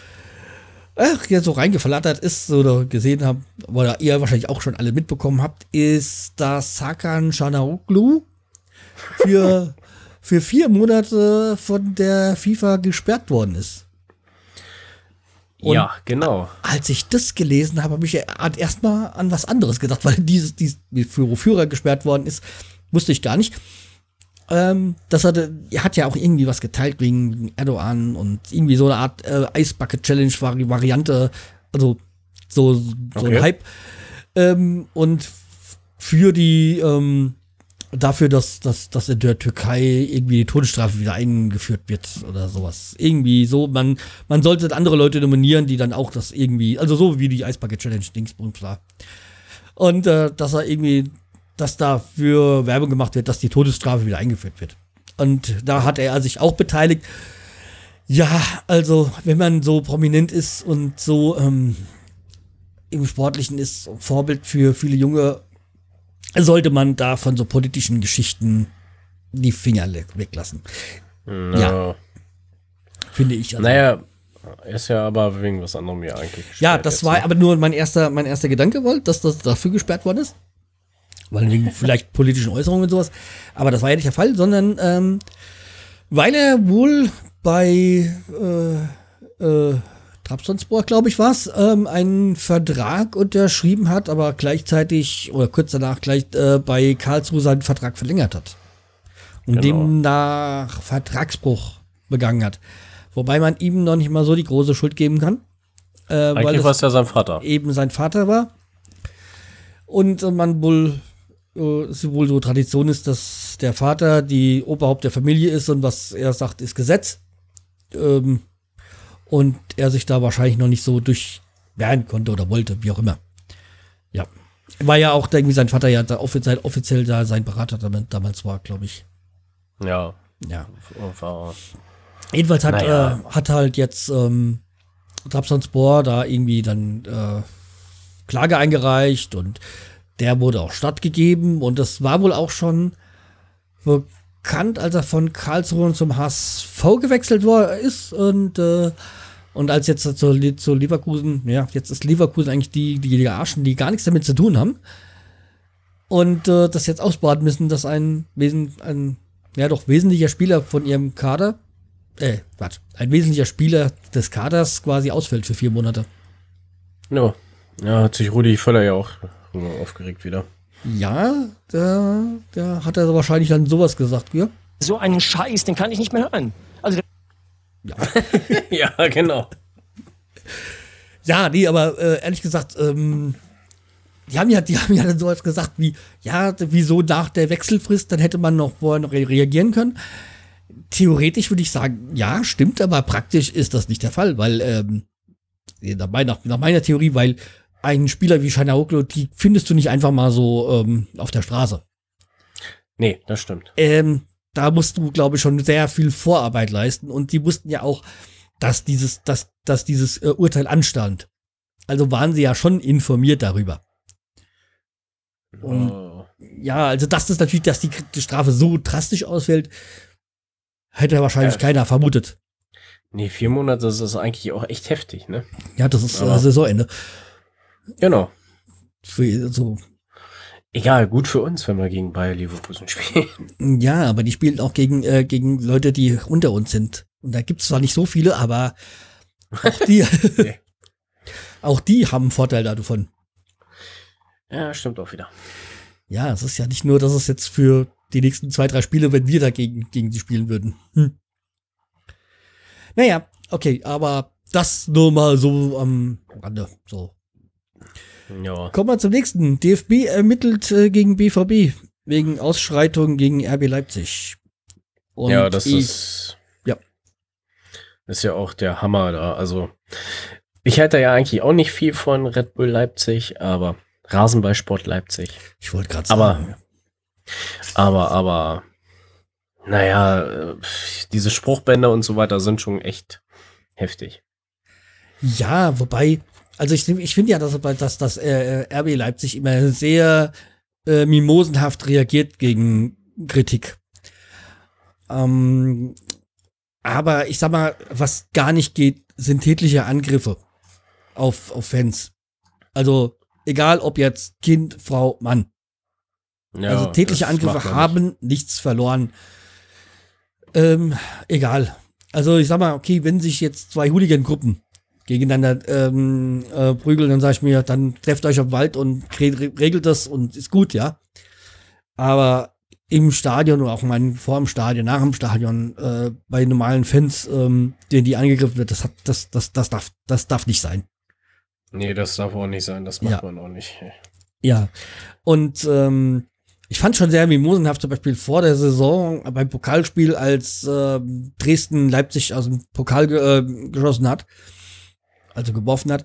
ach, ja, so reingeflattert ist oder gesehen habt, oder ihr wahrscheinlich auch schon alle mitbekommen habt, ist, dass Hakan Şanlıurfa für für vier Monate von der FIFA gesperrt worden ist. Und ja, genau. Als ich das gelesen habe, habe ich erstmal an was anderes gedacht, weil dieses, dieses Führer gesperrt worden ist, wusste ich gar nicht. Ähm, das hatte, er hat ja auch irgendwie was geteilt wegen Erdogan und irgendwie so eine Art äh, Ice Bucket Challenge Variante, also so, so okay. ein Hype. Ähm, und für die ähm, dafür, dass, dass, dass in der Türkei irgendwie die Todesstrafe wieder eingeführt wird oder sowas. Irgendwie so, man, man sollte andere Leute nominieren, die dann auch das irgendwie, also so wie die Eisbucket Challenge Dingsbums war. Und äh, dass er irgendwie, dass dafür Werbung gemacht wird, dass die Todesstrafe wieder eingeführt wird. Und da hat er sich auch beteiligt. Ja, also, wenn man so prominent ist und so ähm, im Sportlichen ist, Vorbild für viele junge sollte man da von so politischen Geschichten die Finger weglassen. No. Ja. Finde ich. Also. Naja, ist ja aber wegen was anderem ja eigentlich. Ja, das war ne? aber nur mein erster, mein erster Gedanke, weil, dass das dafür gesperrt worden ist. Weil wegen vielleicht politischen Äußerungen und sowas. Aber das war ja nicht der Fall, sondern ähm, weil er wohl bei äh, äh, Trabzonspor, glaube ich, war es, ähm, einen Vertrag unterschrieben hat, aber gleichzeitig oder kurz danach gleich äh, bei Karlsruhe seinen Vertrag verlängert hat. Und genau. demnach Vertragsbruch begangen hat. Wobei man ihm noch nicht mal so die große Schuld geben kann. Äh, Eigentlich war es ja sein Vater. Eben sein Vater war. Und man wohl, wohl so Tradition ist, dass der Vater die Oberhaupt der Familie ist und was er sagt, ist Gesetz. Ähm, und er sich da wahrscheinlich noch nicht so durchwehren konnte oder wollte, wie auch immer. Ja. War ja auch irgendwie sein Vater ja da offiziell, offiziell da sein Berater damals war, glaube ich. Ja. Ja. Jedenfalls hat, naja. äh, hat halt jetzt ähm, Trabzonspor da irgendwie dann äh, Klage eingereicht und der wurde auch stattgegeben und das war wohl auch schon bekannt, als er von Karlsruhe zum HSV gewechselt war, ist und äh, und als jetzt zu, zu Leverkusen, ja, jetzt ist Leverkusen eigentlich die, die, die Arschen, die gar nichts damit zu tun haben. Und äh, das jetzt ausbaden müssen, dass ein, Wesen, ein ja doch wesentlicher Spieler von ihrem Kader, äh, warte, ein wesentlicher Spieler des Kaders quasi ausfällt für vier Monate. Ja, ja hat sich Rudi Völler ja auch aufgeregt wieder. Ja, da, da hat er wahrscheinlich dann sowas gesagt, ja. so einen Scheiß, den kann ich nicht mehr hören. Also ja, ja genau. Ja, nee, aber äh, ehrlich gesagt, ähm, die haben ja, die haben ja dann so etwas gesagt wie, ja, wieso nach der Wechselfrist, dann hätte man noch vorher noch re reagieren können. Theoretisch würde ich sagen, ja, stimmt, aber praktisch ist das nicht der Fall, weil, ähm, nach, meiner, nach meiner Theorie, weil ein Spieler wie Shanaoklo, die findest du nicht einfach mal so ähm, auf der Straße. Nee, das stimmt. Ähm, da musst du, glaube ich, schon sehr viel Vorarbeit leisten und die wussten ja auch, dass dieses, dass, dass dieses äh, Urteil anstand. Also waren sie ja schon informiert darüber. Und oh. ja, also dass das natürlich, dass die, die, Strafe so drastisch ausfällt, hätte wahrscheinlich ja. keiner vermutet. Nee, vier Monate, das ist eigentlich auch echt heftig, ne? Ja, das ist äh, Saisonende. Genau. Für, so. Egal, gut für uns, wenn wir gegen Bayer Leverkusen spielen. Ja, aber die spielen auch gegen, äh, gegen Leute, die unter uns sind. Und da gibt es zwar nicht so viele, aber auch die, auch die haben einen Vorteil davon. Ja, stimmt auch wieder. Ja, es ist ja nicht nur, dass es jetzt für die nächsten zwei, drei Spiele, wenn wir dagegen gegen sie spielen würden. Hm. Naja, okay, aber das nur mal so am Rande. So. Ja. Kommen wir zum nächsten. DFB ermittelt äh, gegen BVB wegen Ausschreitungen gegen RB Leipzig. Und ja, das ich, ist. Ja. Ist ja auch der Hammer da. Also, ich halte ja eigentlich auch nicht viel von Red Bull Leipzig, aber Rasenballsport Leipzig. Ich wollte gerade sagen. Aber, aber, aber, naja, diese Spruchbänder und so weiter sind schon echt heftig. Ja, wobei, also ich, ich finde ja, dass, dass das äh, RB Leipzig immer sehr äh, mimosenhaft reagiert gegen Kritik. Ähm, aber ich sag mal, was gar nicht geht, sind tätliche Angriffe auf, auf Fans. Also Egal ob jetzt Kind, Frau, Mann. Ja, also tätliche Angriffe haben nicht. nichts verloren. Ähm, egal. Also ich sag mal, okay, wenn sich jetzt zwei Hooligan-Gruppen gegeneinander ähm, äh, prügeln, dann sag ich mir, dann trefft euch am Wald und regelt das und ist gut, ja. Aber im Stadion oder auch mal vor dem Stadion, nach dem Stadion, äh, bei normalen Fans, ähm, denen die angegriffen wird, das hat, das, das, das darf, das darf nicht sein. Nee, das darf auch nicht sein, das macht ja. man auch nicht. Ja. Und ähm, ich fand schon sehr mimosenhaft, zum Beispiel vor der Saison beim Pokalspiel, als äh, Dresden Leipzig aus dem Pokal äh, geschossen hat, also geworfen hat.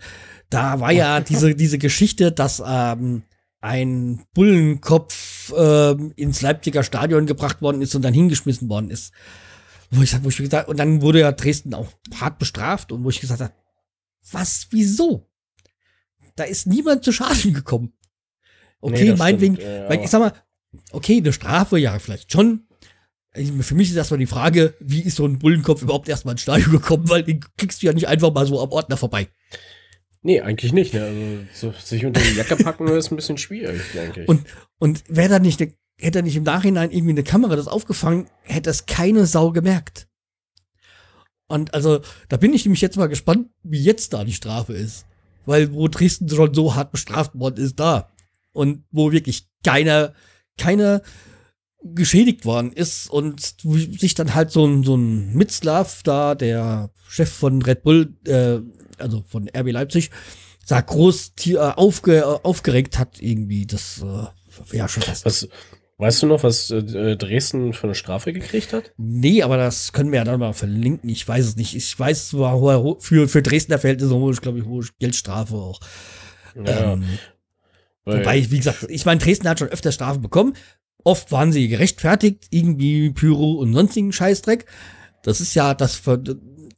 Da war ja diese, diese Geschichte, dass ähm, ein Bullenkopf äh, ins Leipziger Stadion gebracht worden ist und dann hingeschmissen worden ist. Wo ich, wo ich gesagt, und dann wurde ja Dresden auch hart bestraft und wo ich gesagt habe, was, wieso? Da ist niemand zu Schaden gekommen. Okay, nee, meinetwegen, ja, weil ich sag mal, okay, eine Strafe, ja, vielleicht schon. Für mich ist erstmal die Frage, wie ist so ein Bullenkopf überhaupt erstmal ins Stadion gekommen, weil den kriegst du ja nicht einfach mal so am Ordner vorbei. Nee, eigentlich nicht. Ne? Also so, sich unter die Jacke packen ist ein bisschen schwierig, denke ich. Und, und wäre da nicht, hätte er nicht im Nachhinein irgendwie eine Kamera das aufgefangen, hätte es keine Sau gemerkt. Und also, da bin ich nämlich jetzt mal gespannt, wie jetzt da die Strafe ist weil wo Dresden schon so hart bestraft worden ist da und wo wirklich keiner, keiner geschädigt worden ist und sich dann halt so ein, so ein Mitzlav da, der Chef von Red Bull, äh, also von RB Leipzig, sah groß äh, aufge, aufgeregt hat irgendwie, das äh, ja schon was. was Weißt du noch, was äh, Dresden für eine Strafe gekriegt hat? Nee, aber das können wir ja dann mal verlinken. Ich weiß es nicht. Ich weiß zwar, für, für Dresdner Verhältnisse hohe, glaube ich, hohe Geldstrafe auch. Ja, ähm, wobei, wie gesagt, ich meine, Dresden hat schon öfter Strafen bekommen. Oft waren sie gerechtfertigt, irgendwie Pyro und sonstigen Scheißdreck. Das ist ja, das,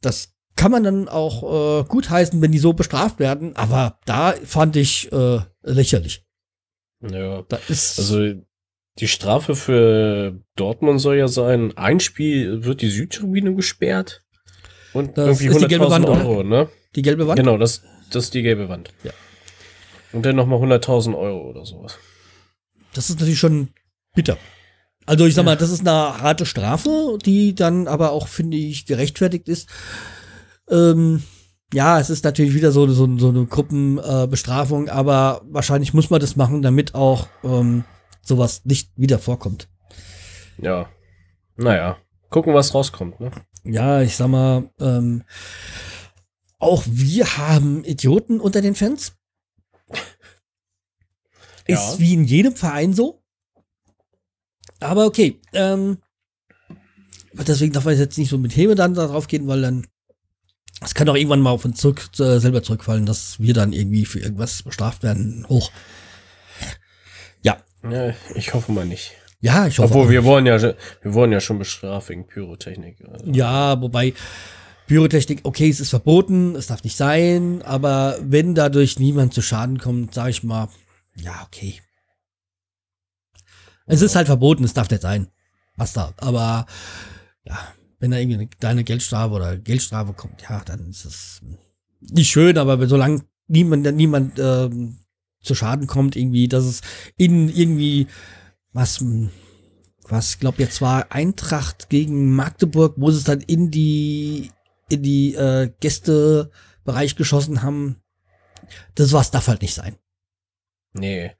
das kann man dann auch äh, gutheißen, wenn die so bestraft werden. Aber da fand ich äh, lächerlich. Ja, da ist also die Strafe für Dortmund soll ja sein, ein Spiel wird die Südtribüne gesperrt und das irgendwie 100.000 Euro, ne? Die gelbe Wand? Genau, das, das ist die gelbe Wand. Ja. Und dann nochmal 100.000 Euro oder sowas. Das ist natürlich schon bitter. Also ich sag mal, das ist eine harte Strafe, die dann aber auch, finde ich, gerechtfertigt ist. Ähm, ja, es ist natürlich wieder so, so, so eine Gruppenbestrafung, äh, aber wahrscheinlich muss man das machen, damit auch ähm, sowas nicht wieder vorkommt. Ja. Naja, gucken, was rauskommt, ne? Ja, ich sag mal, ähm, auch wir haben Idioten unter den Fans. Ist Ja. wie in jedem Verein so. Aber okay, ähm, deswegen darf man jetzt nicht so mit Hebe dann darauf gehen, weil dann es kann doch irgendwann mal auf uns zurück, äh, selber zurückfallen, dass wir dann irgendwie für irgendwas bestraft werden. Hoch. Ja, Ja, ich hoffe mal nicht. ja, ich hoffe. Obwohl, auch wir wollen ja, wir wurden ja schon bestraft wegen Pyrotechnik. Also, Ja, wobei Pyrotechnik, okay, es ist verboten, es darf nicht sein, aber wenn dadurch niemand zu Schaden kommt, sage ich mal, ja, okay. Es ist halt verboten, es darf nicht sein. Was da. Aber ja, wenn da irgendwie eine kleine Geldstrafe oder Geldstrafe kommt, ja, dann ist es nicht schön, aber solange niemand, niemand ähm, zu Schaden kommt, irgendwie, dass es in irgendwie was was glaub jetzt war Eintracht gegen Magdeburg, wo sie es dann in die in die äh, Gästebereich geschossen haben. Das was darf halt nicht sein. Nee.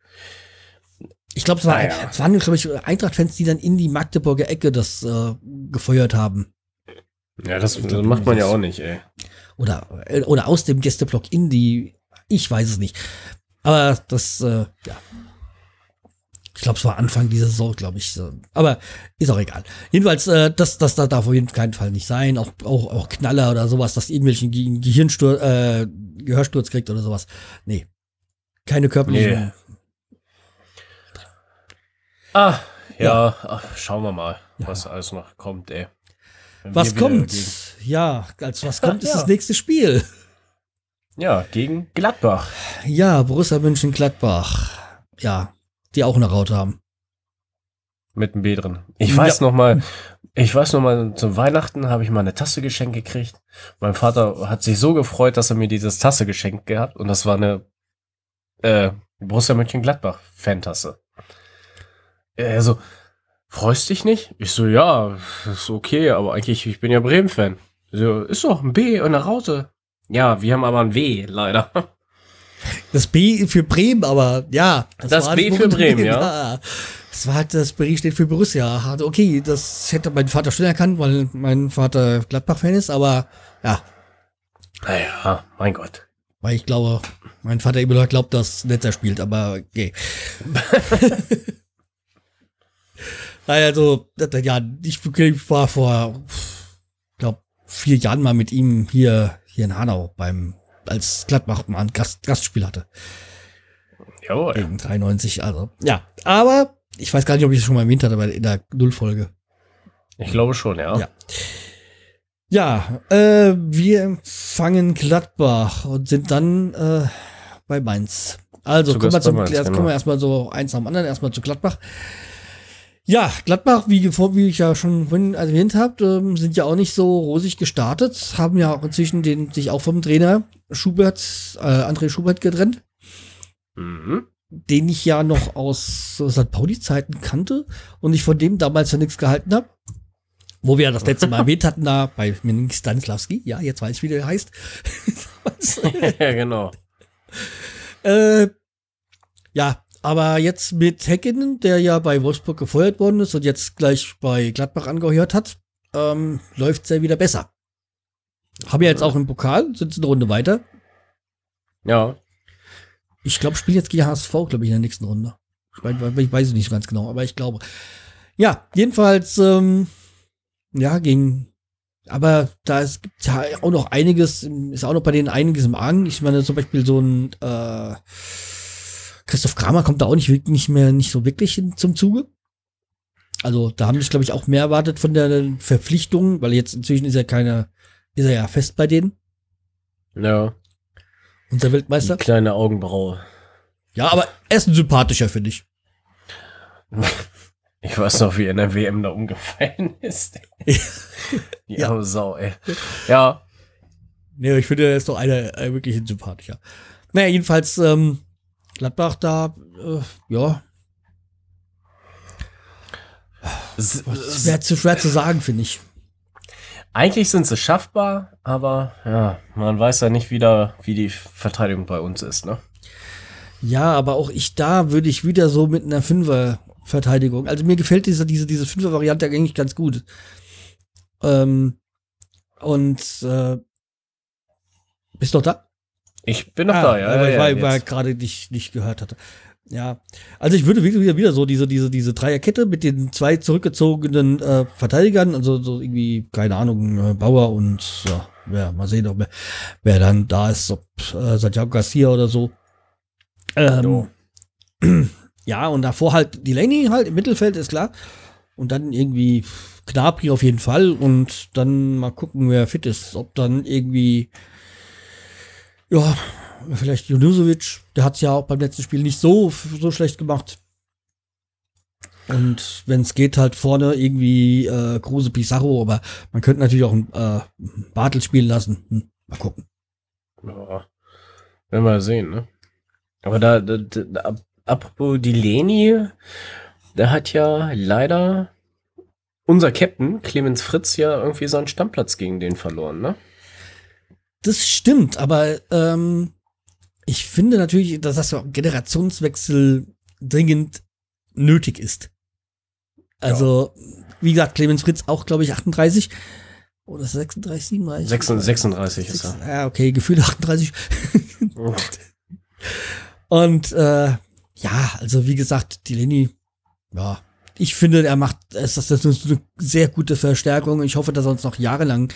Ich glaube, es, war, Ah, ja. es waren, glaube ich, Eintracht-Fans, die dann in die Magdeburger Ecke das äh, gefeuert haben. Ja, das, das macht man ja auch nicht, ey. Oder, äh, oder aus dem Gästeblock in die. Ich weiß es nicht. Aber das, äh, ja. Ich glaube, es war Anfang dieser Saison, glaube ich. Aber ist auch egal. Jedenfalls, äh, das, das da darf auf jeden keinen Fall nicht sein. Auch, auch, auch Knaller oder sowas, dass irgendwelchen Ge Gehirnsturz, äh, Gehörsturz kriegt oder sowas. Nee. Keine körperlichen. Nee. Ah, ja, Ach, schauen wir mal, was alles noch kommt, ey. Wenn Was kommt? Gegen, Ja, als was kommt, ist Ja. das nächste Spiel. ja, gegen Gladbach. Ja, Borussia Mönchengladbach. Ja, die auch eine Raute haben. Mit dem B drin. Ich weiß noch mal, ich weiß noch mal, zu Weihnachten habe ich mal eine Tasse geschenkt gekriegt. Mein Vater hat sich so gefreut, dass er mir dieses Tasse geschenkt gehabt und das war eine äh, Borussia Mönchengladbach Fantasse. Er so, freust dich nicht? Ich so, ja, ist okay, aber eigentlich, ich bin ja Bremen-Fan. So, ist doch ein B und eine Raute. Ja, wir haben aber ein W, leider. Das B für Bremen, aber ja. Das war B halt für Bremen, ja. Das war halt, das B steht für Borussia. Okay, das hätte mein Vater schon erkannt, weil mein Vater Gladbach-Fan ist, aber ja, Naja, mein Gott. weil ich glaube, mein Vater immer noch glaubt, dass Netzer spielt, aber okay. Naja, also, das- ja, ich war vor, glaube vier Jahren mal mit ihm hier, hier in Hanau beim, als Gladbach mal ein Gast, Gastspiel hatte. Jawohl. Gegen 93, also. Ja, aber ich weiß gar nicht, ob ich es schon mal erwähnt hatte bei in der Nullfolge. Ich glaube schon, ja. Ja. Ja, äh, wir empfangen Gladbach und sind dann äh, bei Mainz. Also Zu kommen wir, zum, Mainz, erst, genau. kommen wir erstmal so eins nach dem anderen, erstmal zu Gladbach. Ja, Gladbach, wie, wie ich ja schon vorhin erwähnt habe, ähm, sind ja auch nicht so rosig gestartet, haben ja auch inzwischen den, sich auch vom Trainer Schubert, äh, André Schubert getrennt Mhm. den ich ja noch aus St. Pauli-Zeiten kannte und ich von dem damals ja nichts gehalten habe. Wo wir ja das letzte Mal erwähnt hatten, da bei Minik Stanislavski. Ja, jetzt weiß ich, wie der heißt. ja, genau. äh, ja, aber jetzt mit Häkkinen, der ja bei Wolfsburg gefeuert worden ist und jetzt gleich bei Gladbach angehört hat, ähm, läuft es ja wieder besser. Haben ja jetzt auch im Pokal, sind eine Runde weiter. Ja. Ich glaube, spielen jetzt gegen HSV, glaube ich, in der nächsten Runde. Ich weiß, ich weiß es nicht ganz genau, aber ich glaube. Ja, jedenfalls, ähm, ja, gegen. Aber da ist, gibt's ja auch noch einiges, ist auch noch bei denen einiges im Argen. Ich meine, zum Beispiel so ein äh, Christoph Kramer kommt da auch nicht, wirklich- nicht mehr nicht so wirklich hin, zum Zuge. Also da haben sich, glaube ich, auch mehr erwartet von der Verpflichtung, weil jetzt inzwischen ist er keine, ist er ja fest bei denen, Ja. unser Die Weltmeister. kleine Augenbraue. Ja, aber er ist ein sympathischer, finde ich. Ich weiß noch, wie er in der WM da umgefallen ist. Die Ja. arme Sau, ey. Ja. Nee, ich finde, er ist doch einer äh, wirklich ein sympathischer. Naja, jedenfalls, ähm, Gladbach da, äh, ja, S- schwer zu, schwer zu sagen, finde ich. Eigentlich sind sie schaffbar, aber ja, man weiß ja nicht wieder, wie die Verteidigung bei uns ist, ne? Ja, aber auch ich da würde ich wieder so mit einer Fünfer, Verteidigung. Also mir gefällt diese, diese, diese Fünfer-Variante eigentlich ganz gut. Ähm, und äh, bist du noch da? Ich bin noch Ah, da, ja. Weil, ja, jetzt. gerade nicht, nicht gehört hatte. Ja, also ich würde wieder, wieder so diese, diese, diese Dreierkette mit den zwei zurückgezogenen äh, Verteidigern, also so irgendwie, keine Ahnung, äh, Bauer und ja, ja, mal sehen, ob, wer- wer dann da ist, ob äh, Santiago Garcia oder so. Ähm, ja, und davor halt Delaney halt im Mittelfeld, ist klar. Und dann irgendwie Knapri auf jeden Fall und dann mal gucken, wer fit ist. Ob dann irgendwie, ja, vielleicht Junusovic, der hat es ja auch beim letzten Spiel nicht so, so schlecht gemacht. Und wenn es geht, halt vorne irgendwie äh, Kruse Pizarro, aber man könnte natürlich auch einen äh, Bartel spielen lassen. Hm, mal gucken. Ja, werden wir sehen, ne? Aber da, da, da ap- apropos die Leni, der hat ja leider unser Captain, Clemens Fritz, ja irgendwie seinen Stammplatz gegen den verloren, ne? Das stimmt, aber ähm, ich finde natürlich, dass das Generationswechsel dringend nötig ist. Also, wie gesagt, Clemens Fritz auch, glaube ich, 38 oder 36, 37? 36, 36 ist er. Ja, okay, Gefühl 38. Und äh, ja, also wie gesagt, die Leni, ja, ich finde, er macht, es ist das eine sehr gute Verstärkung. Ich hoffe, dass er uns noch jahrelang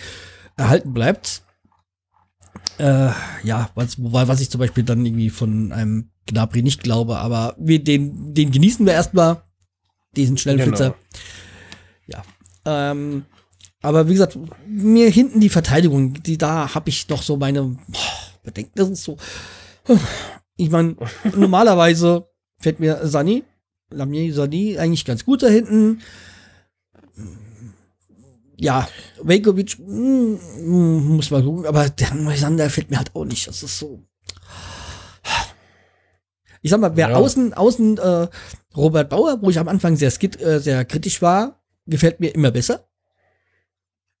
erhalten bleibt. Äh, ja, was, was ich zum Beispiel dann irgendwie von einem Gnabry nicht glaube, aber wir, den, den genießen wir erstmal, diesen schnellen Genau. Flitzer. Ja. Ähm, aber wie gesagt, mir hinten die Verteidigung, die da habe ich doch so meine boah, Bedenken. Das ist so. Ich meine, normalerweise fällt mir Sani, Lamier Sani eigentlich ganz gut da hinten. Ja, Vekovic, mm, mm, muss mal gucken, aber der Moisander fällt mir halt auch nicht. Das ist so. Ich sag mal, wer Ja. außen, außen äh, Robert Bauer, wo ich am Anfang sehr, skit, äh, sehr kritisch war, gefällt mir immer besser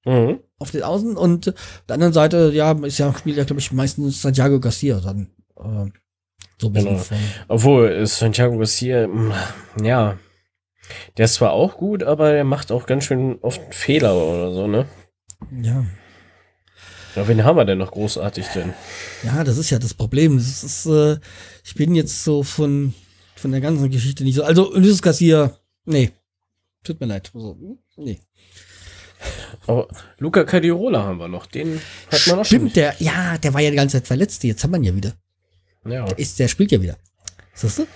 Mhm. auf den Außen und auf der anderen Seite, ja, ist ja spielt ja, glaube ich, meistens Santiago Garcia dann äh, so ein bisschen Genau. Obwohl, ist Santiago Garcia, mm, ja, der ist zwar auch gut, aber der macht auch ganz schön oft Fehler oder so, ne? Ja. Ja, wen haben wir denn noch großartig denn? ja, das ist ja das Problem. Das ist, äh, ich bin jetzt so von, von der ganzen Geschichte nicht so. Also, Ulysses Garcia, nee. Tut mir leid. Also, nee. Aber Luca Cadirola haben wir noch, den hat man auch schon. Stimmt, der, ja, der war ja die ganze Zeit verletzt. Jetzt haben wir ihn ja wieder. Ja. ist, der spielt ja wieder. Siehst du?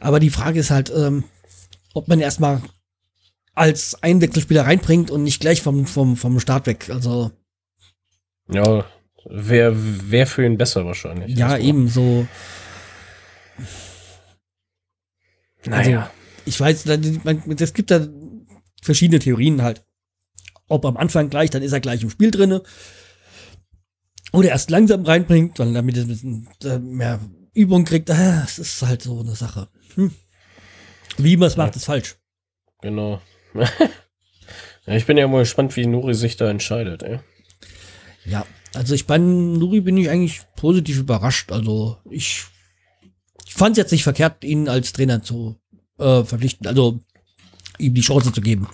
Aber die Frage ist halt, ähm, ob man erstmal als Einwechselspieler reinbringt und nicht gleich vom, vom, vom Start weg. Also, Ja, wäre wär für ihn besser wahrscheinlich. ja, Erstmal. eben so. Naja. Ich weiß, es gibt da verschiedene Theorien halt. Ob am Anfang gleich, dann ist er gleich im Spiel drinne. Oder erst langsam reinbringt, weil damit er ein bisschen mehr Übung kriegt. Ah, Das ist halt so eine Sache. Hm. Wie man es macht, ist falsch. Genau. ja, ich bin ja mal gespannt, wie Nuri sich da entscheidet, ey. Ja, also ich bei Nuri bin ich eigentlich positiv überrascht. Also ich, ich fand es jetzt nicht verkehrt, ihn als Trainer zu äh, verpflichten, also ihm die Chance zu geben.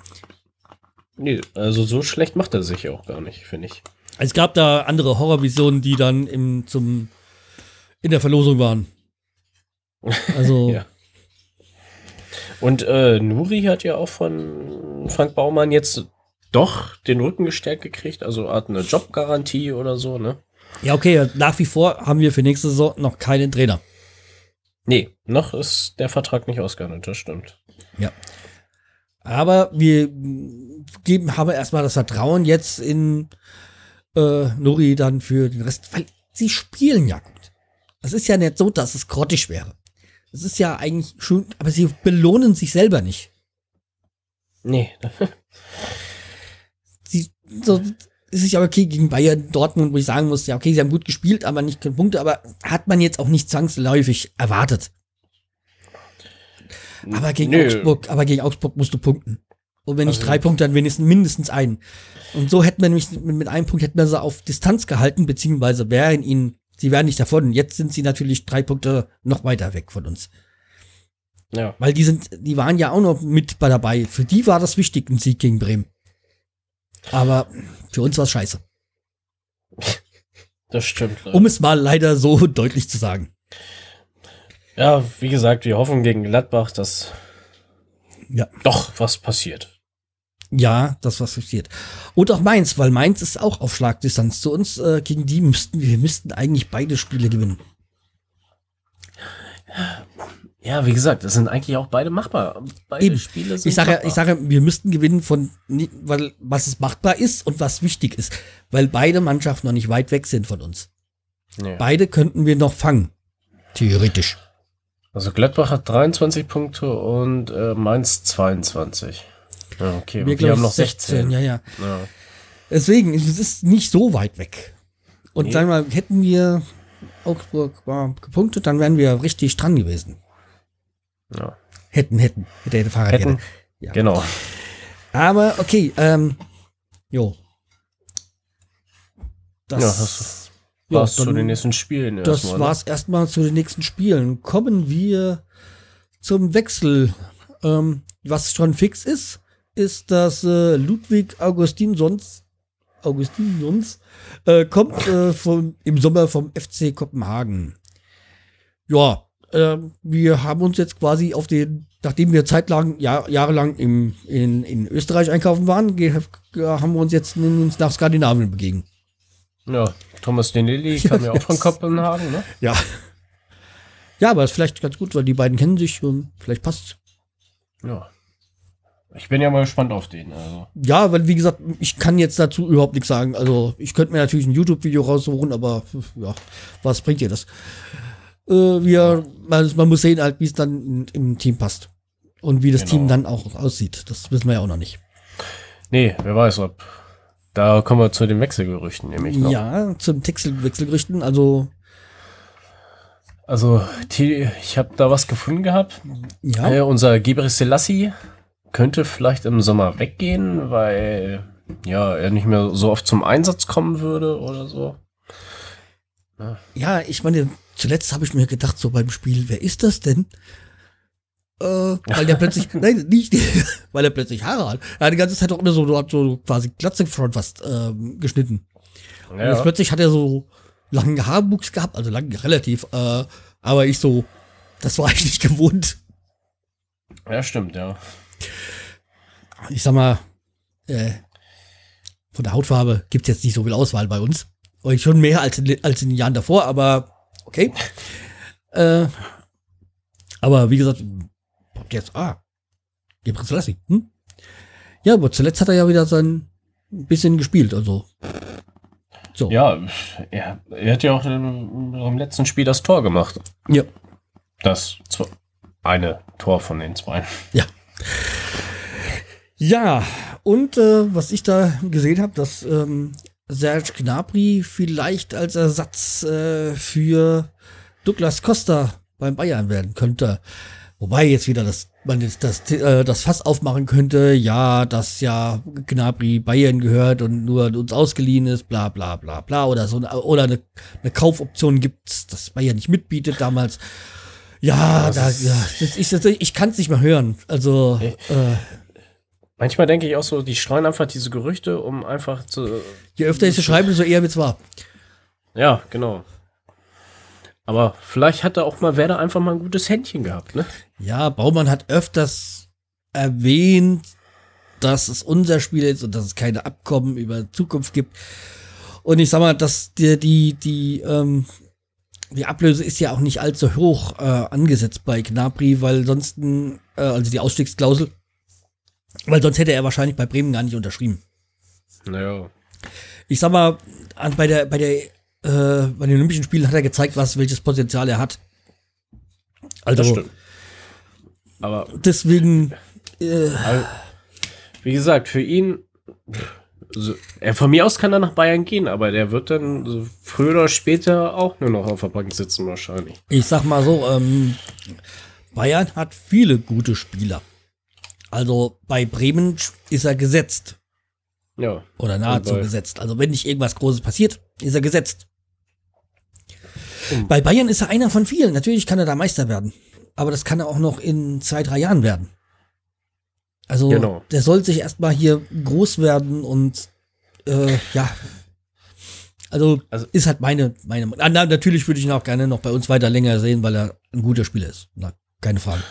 Nee, also so schlecht macht er sich auch gar nicht, finde ich. Es gab da andere Horrorvisionen, die dann im, zum, in der Verlosung waren. Also, Ja. Und äh, Nuri hat ja auch von Frank Baumann jetzt doch den Rücken gestärkt gekriegt, also Art eine Jobgarantie oder so, ne? ja, okay, nach wie vor haben wir für nächste Saison noch keinen Trainer. Nee, noch ist der Vertrag nicht ausgehandelt, das stimmt. Ja. Aber wir geben, haben erstmal das Vertrauen jetzt in äh, Nuri dann für den Rest, weil sie spielen ja gut. Es ist ja nicht so, dass es grottig wäre. Es ist ja eigentlich schon, aber sie belohnen sich selber nicht. Nee, Sie, so, es ist ja okay gegen Bayern, Dortmund, wo ich sagen muss, ja, okay, sie haben gut gespielt, aber nicht keine Punkte, aber hat man jetzt auch nicht zwangsläufig erwartet. Aber gegen Nö. Augsburg, aber gegen Augsburg musst du punkten. Und wenn nicht Also- drei Punkte, dann wenigstens mindestens einen. Und so hätten wir nämlich mit, mit einem Punkt hätten wir sie auf Distanz gehalten, beziehungsweise wären ihnen, sie wären nicht davon. Jetzt sind sie natürlich drei Punkte noch weiter weg von uns. Ja. Weil die sind, die waren ja auch noch mit bei dabei. Für die war das wichtig, ein Sieg gegen Bremen. Aber für uns war es scheiße. Das stimmt. leider. Um es mal leider so deutlich zu sagen. Ja, wie gesagt, wir hoffen gegen Gladbach, dass Ja. doch was passiert. Ja, das was passiert. Und auch Mainz, weil Mainz ist auch auf Schlagdistanz zu uns. Äh, gegen die müssten wir müssten eigentlich beide Spiele gewinnen. Ja, wie gesagt, das sind eigentlich auch beide machbar. Beide Eben. Spiele sind Ich sage, machbar. ich sage, wir müssten gewinnen von, weil was es machbar ist und was wichtig ist, weil beide Mannschaften noch nicht weit weg sind von uns. Ja. Beide könnten wir noch fangen, theoretisch. Also Gladbach hat 23 Punkte und äh, Mainz 22. Ja, okay, wir, haben noch 16. Ja, ja. Ja. Deswegen, es ist nicht so weit weg. Und Nee. sagen wir, mal, hätten wir Augsburg mal gepunktet, dann wären wir richtig dran gewesen. Ja. Hätten, hätten, hätte, hätte Fahrradkette. Hätten. Ja. Genau. Aber okay, ähm, jo. Das, Ja, das ja, zu dann- den nächsten Spielen Das erstmal, ne? war's erstmal zu den nächsten Spielen. Kommen wir zum Wechsel. Ähm, was schon fix ist, ist, dass äh, Ludwig Augustinsons Augustinsons äh, kommt äh, vom, im Sommer vom FC Kopenhagen. Ja, äh, wir haben uns jetzt quasi auf den, nachdem wir zeitlang, Jahr, jahrelang im, in, in Österreich einkaufen waren, haben wir uns jetzt in, nach Skandinavien begeben. Ja, Thomas Denilli kam ja auch von Kopenhagen, ne? Ja. Ja, aber ist vielleicht ganz gut, weil die beiden kennen sich und vielleicht passt. Ja. Ich bin ja mal gespannt auf den. Also. Ja, weil wie gesagt, ich kann jetzt dazu überhaupt nichts sagen. Also ich könnte mir natürlich ein YouTube-Video raussuchen, aber ja, was bringt dir das? Äh, wir, man, man muss sehen halt, wie es dann im Team passt. Und wie das Genau. Team dann auch aussieht. Das wissen wir ja auch noch nicht. Nee, wer weiß, ob. Da kommen wir zu den Wechselgerüchten nämlich noch. Ja, zum Texel- Wechselgerüchten, also Also, ich habe da was gefunden gehabt. ja. Äh, unser Gebre Selassie könnte vielleicht im Sommer weggehen, weil ja, er nicht mehr so oft zum Einsatz kommen würde oder so. Ja, ich meine, zuletzt habe ich mir gedacht, so beim Spiel, wer ist das denn? Äh, weil der plötzlich, nein, nicht, weil er plötzlich Haare hat. Er hat die ganze Zeit auch immer so, so, so quasi Glatze Front fast ähm, geschnitten. Und Ja, plötzlich hat er so langen Haarwuchs gehabt, also lang relativ, äh, aber ich so, das war ich nicht gewohnt. ja stimmt, ja. Ich sag mal, äh, von der Hautfarbe gibt es jetzt nicht so viel Auswahl bei uns. Und schon mehr als in, als in den Jahren davor, aber okay. Äh, aber wie gesagt, jetzt, ah, Gebre Selassie, hm? Ja, aber zuletzt hat er ja wieder sein bisschen gespielt, also. So. Ja, er, er hat ja auch im, im letzten Spiel das Tor gemacht. Ja. Das eine Tor von den zwei. Ja. Ja, und äh, was ich da gesehen habe, dass ähm, Serge Gnabry vielleicht als Ersatz äh, für Douglas Costa beim Bayern werden könnte. Wobei jetzt wieder das, man jetzt das, äh, das Fass aufmachen könnte, ja, dass ja Gnabry Bayern gehört und nur uns ausgeliehen ist, bla bla bla bla, oder so, oder eine, eine Kaufoption gibt, dass Bayern nicht mitbietet damals. Ja, Das da, ist- ja das, ich, das, ich kann es nicht mehr hören. Also, äh, Manchmal denke ich auch so, die streuen einfach diese Gerüchte, um einfach zu. je öfter ich es schreibe, desto eher wird's wahr. Ja, genau. Aber vielleicht hat er auch mal Werder einfach mal ein gutes Händchen gehabt, ne? Ja, Baumann hat öfters erwähnt, dass es unser Spiel ist und dass es keine Abkommen über Zukunft gibt. Und ich sag mal, dass die, die, die, ähm, die Ablöse ist ja auch nicht allzu hoch äh, angesetzt bei Gnabry, weil sonst, äh, also die Ausstiegsklausel, weil sonst hätte er wahrscheinlich bei Bremen gar nicht unterschrieben. Naja. Ich sag mal, an, bei der, bei der, äh, bei den Olympischen Spielen hat er gezeigt, was, welches Potenzial er hat. Also, Das stimmt. Aber deswegen, äh, Also, wie gesagt, für ihn, so, er, von mir aus kann er nach Bayern gehen, aber der wird dann so früher oder später auch nur noch auf der Bank sitzen wahrscheinlich. ich sag mal so, ähm, Bayern hat viele gute Spieler. Also bei Bremen ist er gesetzt Ja. oder nahezu gesetzt. Also wenn nicht irgendwas Großes passiert, ist er gesetzt. Hm. Bei Bayern ist er einer von vielen. Natürlich kann er da Meister werden. aber das kann auch noch in zwei, drei Jahren werden. Also Genau. der soll sich erstmal hier groß werden und äh, ja. Also, Also- ist halt meine, meine Ah, na, Natürlich würde ich ihn auch gerne noch bei uns weiter länger sehen, weil er ein guter Spieler ist. Na, keine Frage.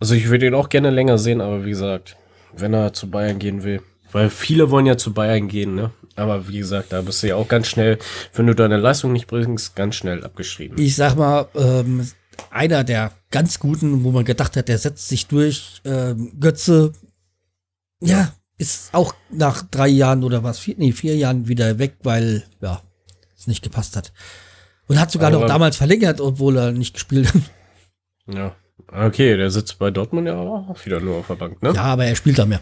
Also ich würde ihn auch gerne länger sehen, aber wie gesagt, wenn er zu Bayern gehen will, weil viele wollen ja zu Bayern gehen, ne? Aber wie gesagt, da bist du ja auch ganz schnell, wenn du deine Leistung nicht bringst, ganz schnell abgeschrieben. Ich sag mal, ähm, einer der ganz guten, wo man gedacht hat, der setzt sich durch, ähm, Götze, ja, ist auch nach drei Jahren oder was, vier, nee, vier Jahren wieder weg, weil, ja, es nicht gepasst hat. Und hat sogar Aber- noch damals verlängert, obwohl er nicht gespielt hat. Ja. Okay, der sitzt bei Dortmund ja auch wieder nur auf der Bank, ne? Ja, aber er spielt da mehr.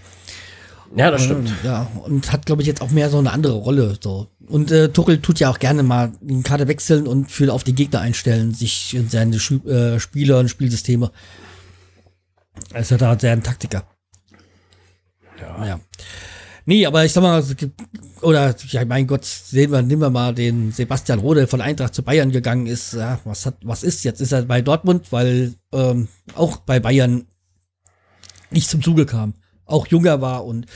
Ja, das stimmt. Ähm, Ja, und hat, glaube ich, jetzt auch mehr so eine andere Rolle. So. Und äh, Tuchel tut ja auch gerne mal den Kader wechseln und für auf die Gegner einstellen, sich in seine Schu äh, Spieler und Spielsysteme. Er ist ja da sehr ein Taktiker. Ja. Ja. Nee, aber ich sag mal, oder ja, mein Gott, sehen wir, nehmen wir mal den Sebastian Rode von Eintracht zu Bayern gegangen ist. Ja, was hat, was ist jetzt? Ist er bei Dortmund, weil ähm, auch bei Bayern nicht zum Zuge kam. Auch junger war und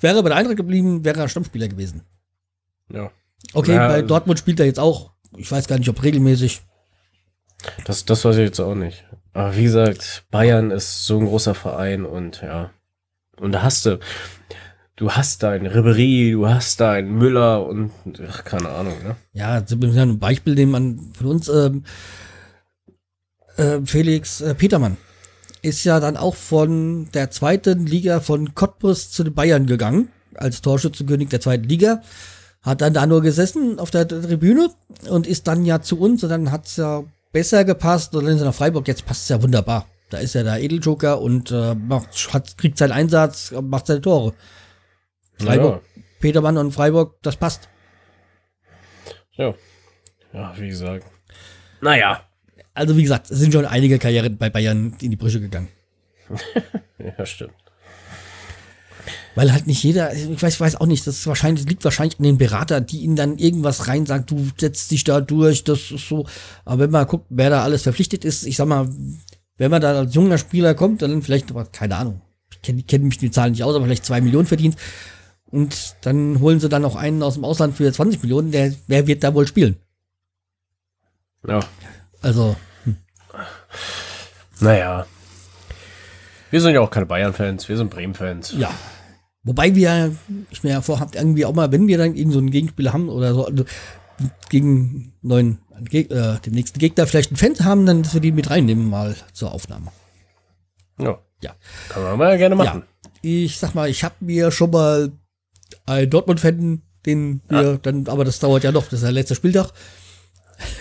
wäre bei der Eintracht geblieben, wäre er Stammspieler gewesen. ja. Okay, Ja, bei also- Dortmund spielt er jetzt auch. Ich weiß gar nicht, ob regelmäßig. Das, das weiß ich jetzt auch nicht. Aber wie gesagt, Bayern ist so ein großer Verein und ja. Und da hast du, du hast dein Ribery, du hast dein Müller und ach, keine Ahnung, ne? Ja ein Beispiel, den man von uns, ähm, äh, Felix äh, Petermann, ist ja dann auch von der zweiten Liga von Cottbus zu den Bayern gegangen, als Torschützenkönig der zweiten Liga. Hat dann da nur gesessen auf der Tribüne und ist dann ja zu uns und dann hat's ja besser gepasst und dann ist er nach Freiburg, jetzt passt es ja wunderbar. Da ist er der Edeljoker und äh, macht, hat, kriegt seinen Einsatz, macht seine Tore. Freiburg, Petermann und Freiburg, das passt. Ja. Ja, wie gesagt. Naja. Also wie gesagt, es sind schon einige Karrieren bei Bayern in die Brüche gegangen. Ja, stimmt. Weil halt nicht jeder, ich weiß, ich weiß auch nicht, das ist wahrscheinlich, liegt wahrscheinlich an den Beratern, die ihnen dann irgendwas rein sagen, du setzt dich da durch, das ist so. Aber wenn man guckt, wer da alles verpflichtet ist, ich sag mal, wenn man da als junger Spieler kommt, dann vielleicht, aber keine Ahnung, ich kenne kenn mich die Zahlen nicht aus, aber vielleicht zwei Millionen verdient. Und dann holen sie dann noch einen aus dem Ausland für 20 Millionen, der, wer wird da wohl spielen? Ja. Also, Naja. Wir sind ja auch keine Bayern-Fans, wir sind Bremen-Fans. Ja. Wobei wir, ich mir ja vorhabt, irgendwie auch mal, wenn wir dann irgend so einen Gegenspieler haben oder so, also gegen neuen, äh, dem nächsten Gegner vielleicht einen Fan haben, dann dass wir die mit reinnehmen mal zur Aufnahme. Ja. Ja. Kann man mal gerne machen. Ja. Ich sag mal, ich habe mir schon mal einen Dortmund-Fan, den wir dann, aber das dauert ja noch, das ist der letzte Spieltag.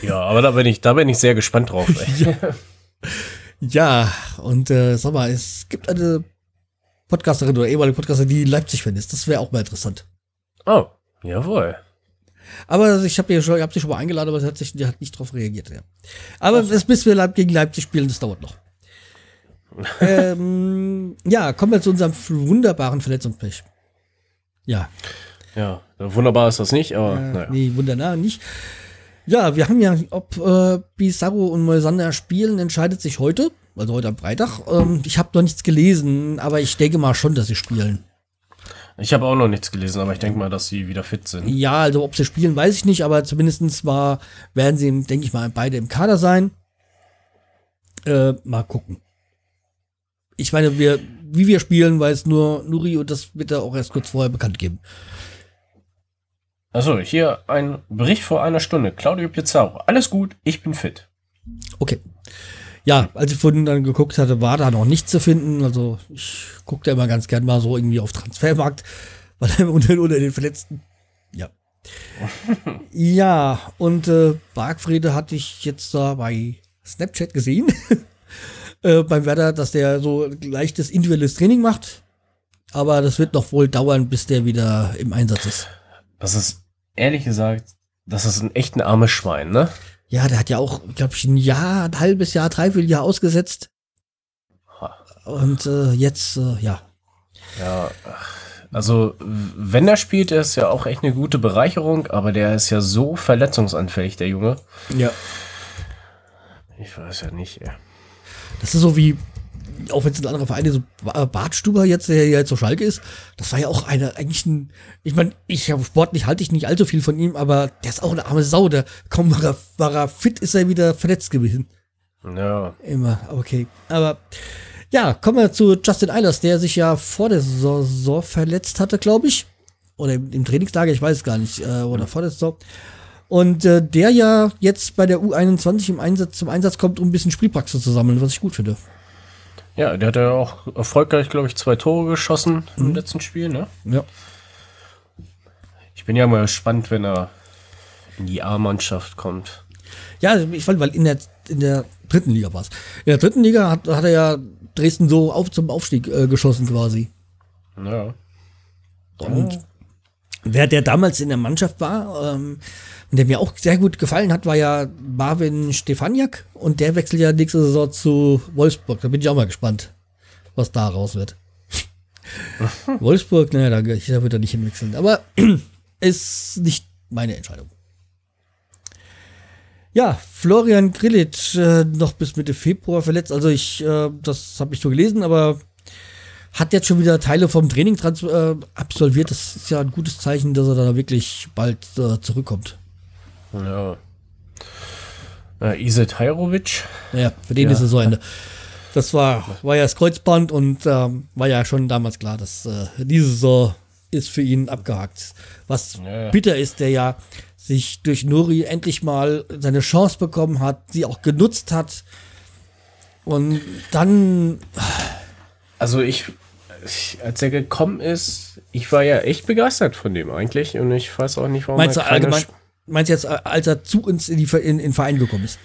Ja, aber da bin ich, da bin ich sehr gespannt drauf. Ey. Ja, und äh, sag mal, es gibt eine Podcasterin oder ehemalige Podcasterin, die Leipzig-Fan ist. Das wäre auch mal interessant. Oh, jawohl. Aber ich habe schon, ich hab sie schon mal eingeladen, aber sie hat, sich, die hat nicht drauf reagiert. Ja. Aber das, bis wir gegen Leipzig spielen, das dauert noch. ähm, ja, kommen wir zu unserem wunderbaren Verletzungspech. Ja, Ja, wunderbar ist das nicht, aber äh, naja. nee, wunderbar nicht. Ja, wir haben ja, ob äh, Pizarro und Moisander spielen, entscheidet sich heute, also heute am Freitag. Ähm, ich habe noch nichts gelesen, aber ich denke mal schon, dass sie spielen. Ich habe auch noch nichts gelesen, aber ich denke mal, dass sie wieder fit sind. Ja, also ob sie spielen, weiß ich nicht, aber zumindestens mal werden sie, denke ich mal, beide im Kader sein. Äh, mal gucken. Ich meine, wir, wie wir spielen, weiß nur Nuri und das wird er auch erst kurz vorher bekannt geben. Achso, hier ein Bericht vor einer Stunde. Claudio Pizarro. Alles gut, ich bin fit. Okay. Ja, als ich vorhin dann geguckt hatte, war da noch nichts zu finden. Also ich gucke da immer ganz gern mal so irgendwie auf Transfermarkt, weil er unter, unter den Verletzten. Ja. ja, und äh, Bargfrede hatte ich jetzt da bei Snapchat gesehen. äh, beim Werder, dass der so leichtes individuelles Training macht. Aber das wird noch wohl dauern, bis der wieder im Einsatz ist. Das ist, ehrlich gesagt, das ist ein echt ein armes Schwein, ne? Ja, der hat ja auch, glaube ich, ein Jahr, ein halbes Jahr, dreiviertel Jahr ausgesetzt. Und äh, jetzt, äh, ja. Ja, also wenn er spielt, er ist ja auch echt eine gute Bereicherung, aber der ist ja so verletzungsanfällig, der Junge. Ja. Ich weiß ja nicht, ey. Das ist so wie, auch wenn es ein anderer Verein ist, so Ba- Bartstuber jetzt, der jetzt so Schalke ist, das war ja auch einer, eigentlich ein, ich meine, ich hab sportlich halte ich nicht allzu viel von ihm, aber der ist auch eine arme Sau, der kaum war er, war er fit, ist er wieder verletzt gewesen. Ja. Immer, okay. Aber ja, kommen wir zu Justin Eilers, der sich ja vor der Saison verletzt hatte, glaube ich. Oder im, im Trainingslager, ich weiß gar nicht. Äh, oder vor der Saison. Und äh, der ja jetzt bei der U21 im Einsatz, zum Einsatz kommt, um ein bisschen Spielpraxis zu sammeln, was ich gut finde. Ja, der hat ja auch erfolgreich, glaube ich, zwei Tore geschossen im letzten Spiel, ne? Ja. Ich bin ja mal gespannt, wenn er in die A-Mannschaft kommt. Ja, ich fand, weil in der, in der dritten Liga war es. In der dritten Liga hat, hat er ja Dresden so auf zum Aufstieg äh, geschossen quasi. Ja. Und wer der damals in der Mannschaft war, ähm, und der mir auch sehr gut gefallen hat, war ja Marvin Stefaniak und der wechselt ja nächste Saison zu Wolfsburg. Da bin ich auch mal gespannt, was da raus wird. Wolfsburg, naja, da, da wird er nicht hinwechseln. Aber ist nicht meine Entscheidung. Ja, Florian Grillitsch äh, noch bis Mitte Februar verletzt. Also ich, äh, das habe ich so gelesen, aber hat jetzt schon wieder Teile vom Training trans äh, absolviert. Das ist ja ein gutes Zeichen, dass er da wirklich bald äh, zurückkommt. Ja. Äh, Iset Hajrovic. Naja, für den Ja. ist es so Ende. Das war, war ja das Kreuzband und ähm, war ja schon damals klar, dass äh, diese Saison ist für ihn abgehakt. Was Ja. bitter ist, der ja sich durch Nuri endlich mal seine Chance bekommen hat, sie auch genutzt hat. Und dann, Also ich, ich, als er gekommen ist, ich war ja echt begeistert von dem eigentlich und ich weiß auch nicht, warum meinst du allgemein, Sp- meinst du jetzt, äh, als er zu uns in, die, in, in den Verein gekommen ist?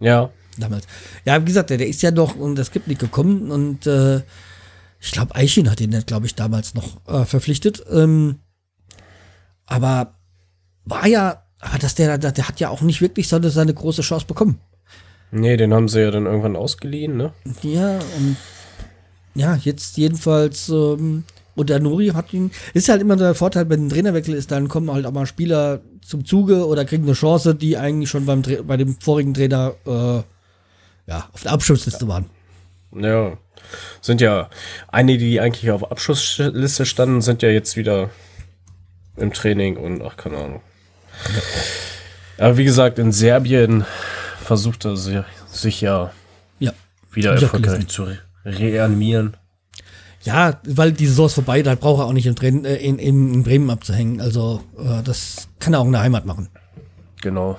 Ja, damals. Ja, wie gesagt, der, der ist ja doch und das gibt nicht gekommen und äh, ich glaube, Eichin hat ihn, glaube ich, damals noch äh, verpflichtet. Ähm, aber war ja, aber dass der, der, der hat ja auch nicht wirklich seine, seine große Chance bekommen. nee, den haben sie ja dann irgendwann ausgeliehen, ne? Ja, und ja, jetzt jedenfalls, ähm, und der Nuri hat ihn, ist halt immer der Vorteil, wenn ein Trainerwechsel ist, dann kommen halt auch mal Spieler zum Zuge oder kriegen eine Chance, die eigentlich schon beim, bei dem vorigen Trainer äh, ja, auf der Abschlussliste waren. Ja. Sind ja einige, die eigentlich auf Abschlussliste standen, sind ja jetzt wieder im Training und ach, keine Ahnung. Aber wie gesagt, in Serbien versucht er sich, sich ja Ja. wieder erfolgreich zu re reanimieren. Ja, weil die Saison ist vorbei, da braucht er auch nicht in, Dren- äh, in, in, Bremen abzuhängen. Also äh, das kann er auch in der Heimat machen. Genau.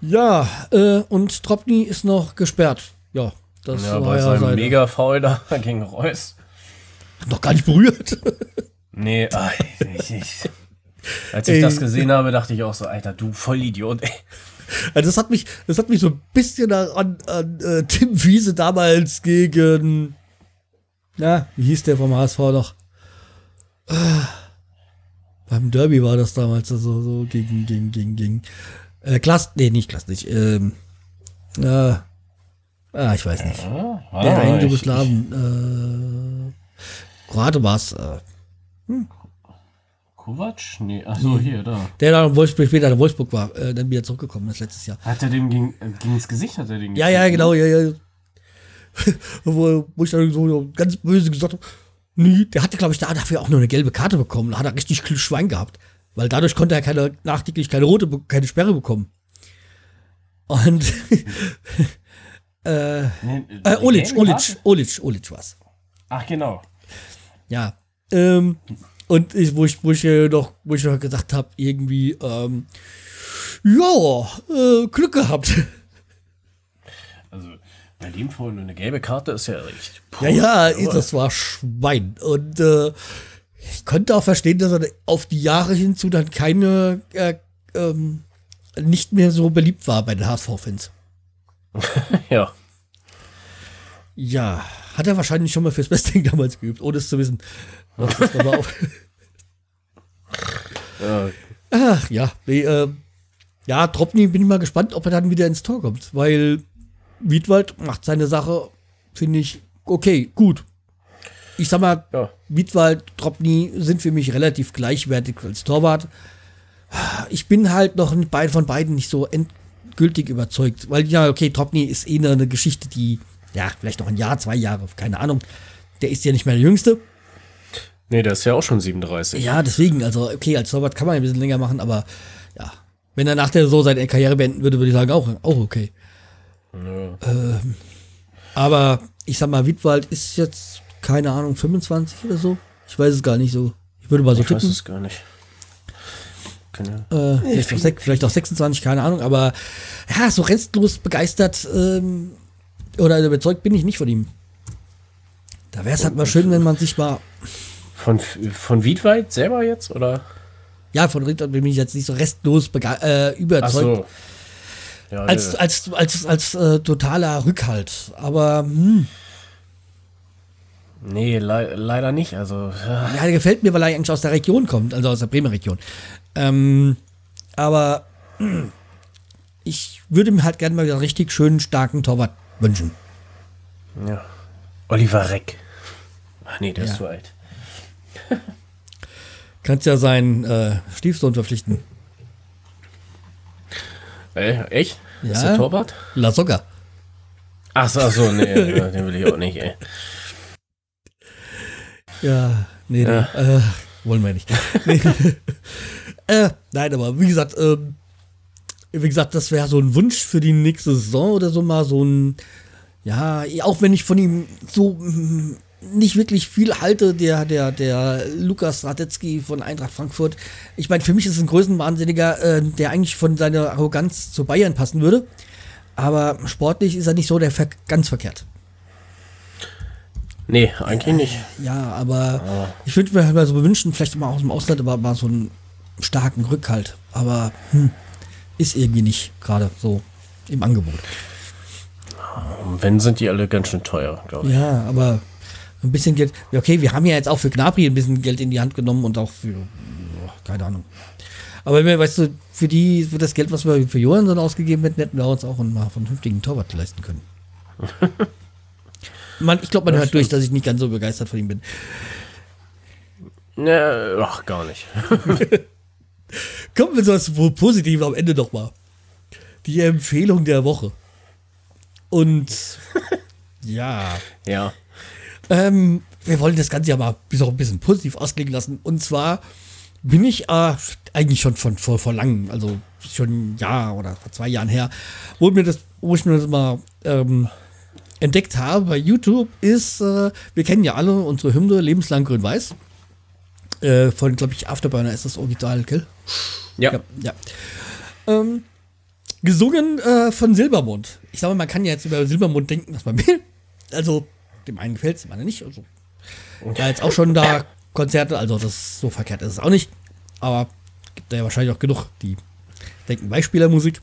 Ja, äh, und Tropny ist noch gesperrt. Ja, das Ja, war bei ja seinem seine- mega Foul da gegen Reus. Hat noch gar nicht berührt. Nee, ah, ich, ich, als ich Ey. das gesehen habe, dachte ich auch so, Alter, du Vollidiot, ey. Also das hat mich, das hat mich so ein bisschen an, an äh, Tim Wiese damals gegen, na, wie hieß der vom HSV noch? Ah, beim Derby war das damals so, so gegen, gegen, gegen, gegen, äh, Klass, nee, nicht Klass, nicht, ähm, äh, ah, ich weiß nicht. Ah, Der in ich- Jugoslawien, äh, Kroate war's, äh, Kovac? Nee, ach so, hier, da. der da in Wolfsburg, später in Wolfsburg war, äh, dann wieder zurückgekommen ist letztes Jahr. Hat er dem gegen, äh, gegen das Gesicht, hat er den Ja, ja, gekriegt, genau, ja, ja. wo, wo ich dann so ganz böse gesagt habe, nee, der hatte, glaube ich, da dafür auch nur eine gelbe Karte bekommen. Da hat er richtig Schwein gehabt. Weil dadurch konnte er keine, nachträglich keine rote, keine Sperre bekommen. Und, äh, äh, Olic, Olic? Olic, Olic war's. Ach, genau. Ja. Ähm, und ich, wo ich, wo ich äh, noch, wo ich noch gesagt habe, irgendwie, ähm, ja, äh, Glück gehabt. Also, bei dem vorhin eine gelbe Karte ist ja echt. Ja, ja, Aber- das war Schwein. Und äh, ich konnte auch verstehen, dass er auf die Jahre hinzu dann keine, äh, ähm, nicht mehr so beliebt war bei den HSV-Fans. Ja. Ja, hat er wahrscheinlich schon mal fürs Wrestling damals geübt, ohne es zu wissen. Ja. Ach ja, nee, äh, ja, Tropny bin ich mal gespannt, ob er dann wieder ins Tor kommt, weil Wiedwald macht seine Sache, finde ich, okay, gut. Ich sag mal, Ja. Wiedwald, Tropny sind für mich relativ gleichwertig als Torwart. Ich bin halt noch von beiden nicht so end, endgültig überzeugt. Weil ja, okay, Tropny ist eh eine Geschichte, die, ja, vielleicht noch ein Jahr, zwei Jahre, keine Ahnung. Der ist ja nicht mehr der Jüngste. Nee, der ist ja auch schon 37. Ja, deswegen, also okay, als Torwart kann man ein bisschen länger machen, aber ja, wenn er nach der so seine Karriere beenden würde, würde ich sagen, auch, auch okay. Ähm, aber ich sag mal, Wittwald ist jetzt, keine Ahnung, 25 oder so. Ich weiß es gar nicht so. Ich würde mal so ich weiß tippen. es gar nicht. Keine Äh, vielleicht, auch vielleicht auch 26, keine Ahnung, aber ja, so restlos begeistert ähm, oder überzeugt bin ich nicht von ihm. Da wäre es halt mal schön, wenn man sich mal. Von, von Wiedwald selber jetzt, oder? Ja, von Ritter bin ich jetzt nicht so restlos äh, Ach überzeugt. so. Ja, Als, der- als, als, als äh, totaler Rückhalt. Aber hm, nee, le leider nicht. Also, ja. ja, der gefällt mir, weil er eigentlich aus der Region kommt, also aus der Bremer Region. Ähm, aber hm, ich würde mir halt gerne mal wieder einen richtig schönen, starken Torwart wünschen. ja. Oliver Reck. Ach nee, der Ja. ist zu alt. Kannst ja seinen äh, Stiefsohn verpflichten. Äh, echt? Ja. Ist der Torwart? La Soga. Ach so, ach so nee, den will ich auch nicht, ey. Ja, nee, Ja. nee. Äh, wollen wir nicht. Nee. äh, nein, aber wie gesagt, ähm, wie gesagt, das wäre so ein Wunsch für die nächste Saison oder so mal so ein, ja, auch wenn ich von ihm so mm, nicht wirklich viel halte, der, der, der Lukas Radetzky von Eintracht Frankfurt. Ich meine, für mich ist es ein Größenwahnsinniger, äh, der eigentlich von seiner Arroganz zu Bayern passen würde. Aber sportlich ist er nicht so der Ver ganz verkehrt. Nee, eigentlich nicht. Ja, aber ich würde mir halt mal so wünschen, vielleicht mal aus dem Ausland, aber mal so einen starken Rückhalt. Aber hm, ist irgendwie nicht gerade so im Angebot. Wenn, sind die alle ganz schön teuer, glaube ich. Ja, aber ein bisschen Geld. Okay, wir haben ja jetzt auch für Gnabry ein bisschen Geld in die Hand genommen und auch für, boah, keine Ahnung. Aber weißt du, für die, für das Geld, was wir für Johansson ausgegeben hätten, hätten wir uns auch einen, vernünftigen Torwart leisten können. man, ich glaube, man hört durch, dass ich nicht ganz so begeistert von ihm bin. Ne, ach, gar nicht. Kommen wir zu was Positivem am Ende noch mal. Die Empfehlung der Woche. Und ja, Ja. Ähm, wir wollen das Ganze ja mal bis auch ein bisschen positiv ausklingen lassen. Und zwar bin ich äh, eigentlich schon von vor, vor langem, also schon ein Jahr oder vor zwei Jahren her, wo mir das, wo ich mir das mal ähm, entdeckt habe bei YouTube, ist, äh, wir kennen ja alle unsere Hymne Lebenslang Grün-Weiß. Äh, von, glaube ich, Afterburner ist das Original, gell? Ja. Ja. ja. Ähm, gesungen äh, von Silbermond. Ich sage mal, man kann ja jetzt über Silbermond denken, was man will. Also, dem einen gefällt es, dem anderen nicht. Also, ja, jetzt auch schon da Konzerte, also das so verkehrt ist es auch nicht. Aber gibt da ja wahrscheinlich auch genug, die denken Beispielermusik.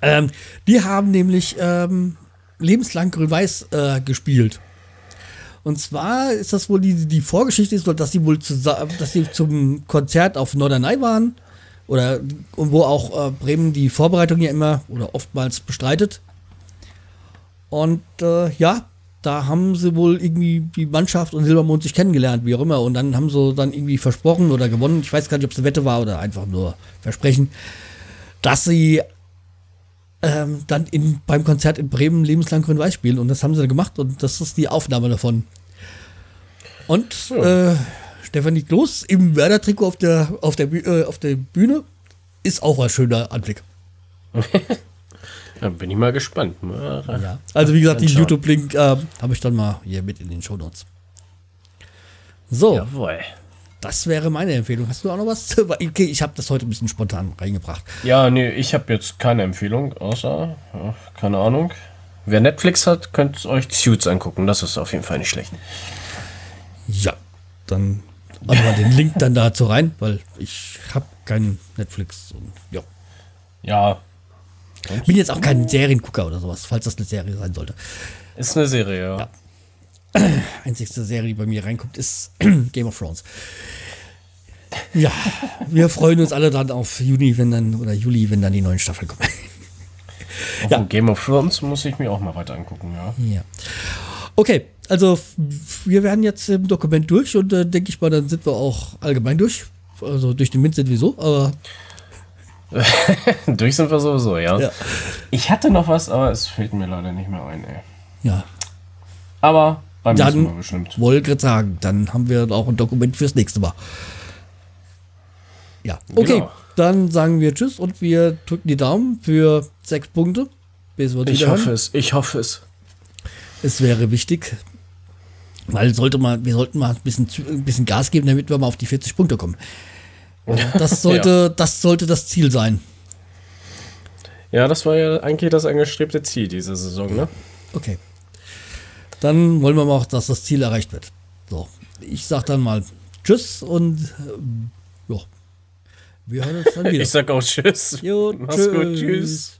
Ähm, die haben nämlich ähm, lebenslang Grün-Weiß äh, gespielt. Und zwar ist das wohl die, die Vorgeschichte ist dass sie wohl zusammen, dass sie zum Konzert auf Norderney waren oder und wo auch äh, Bremen die Vorbereitung ja immer oder oftmals bestreitet. Und äh, ja, da haben sie wohl irgendwie die Mannschaft und Silbermond sich kennengelernt, wie auch immer. Und dann haben sie dann irgendwie versprochen oder gewonnen, ich weiß gar nicht, ob es eine Wette war oder einfach nur Versprechen, dass sie ähm, dann in, beim Konzert in Bremen lebenslang Grün-Weiß spielen. Und das haben sie dann gemacht und das ist die Aufnahme davon. Und äh, Stefanie Kloß im Werder-Trikot auf der, auf, der, äh, auf der Bühne ist auch ein schöner Anblick. Da bin ich mal gespannt. Ja. Also wie gesagt, Anschauen. YouTube-Link äh, habe ich dann mal hier mit in den Shownotes. So, Jawohl. das wäre meine Empfehlung. Hast du auch noch was? Okay, ich habe das heute ein bisschen spontan reingebracht. Ja, nee, ich habe jetzt keine Empfehlung, außer, ja, keine Ahnung. Wer Netflix hat, könnt euch Suits angucken. Das ist auf jeden Fall nicht schlecht. Ja, dann also mal den Link dann dazu rein, weil ich habe keinen Netflix. Und, ja. Ja, Bin jetzt auch kein Seriengucker oder sowas, falls das eine Serie sein sollte. ist eine Serie, ja. Ja. Einzigste Serie, die bei mir reinkommt, ist Game of Thrones. Ja, wir freuen uns alle dann auf Juni, wenn dann, oder Juli, wenn dann die neuen Staffeln kommen. Ja. Game of Thrones muss ich mir auch mal weiter angucken, ja. Ja. Okay, also wir werden jetzt im Dokument durch und äh, denke ich mal, dann sind wir auch allgemein durch. Also durch den Wind sind wir so, aber Durch sind wir sowieso, ja. Ja. Ich hatte noch was, aber es fällt mir leider nicht mehr ein, ey. Ja. Aber beim nächsten Mal Dann bestimmt. wollte gerade sagen, dann haben wir auch ein Dokument fürs nächste Mal. Ja, okay. Genau. Dann sagen wir Tschüss und wir drücken die Daumen für sechs Punkte. Bis wir Ich hoffe es, ich hoffe es. Es wäre wichtig, weil sollte man, wir sollten mal ein bisschen, ein bisschen Gas geben, damit wir mal auf die 40 Punkte kommen. Das sollte, das sollte das Ziel sein. Ja, das war ja eigentlich das angestrebte Ziel dieser Saison, ne? Okay. Dann wollen wir mal auch, dass das Ziel erreicht wird. So, ich sag dann mal Tschüss und ähm, ja, wir hören uns dann wieder. Ich sag auch Tschüss. Jo, Mach's gut, tschüss.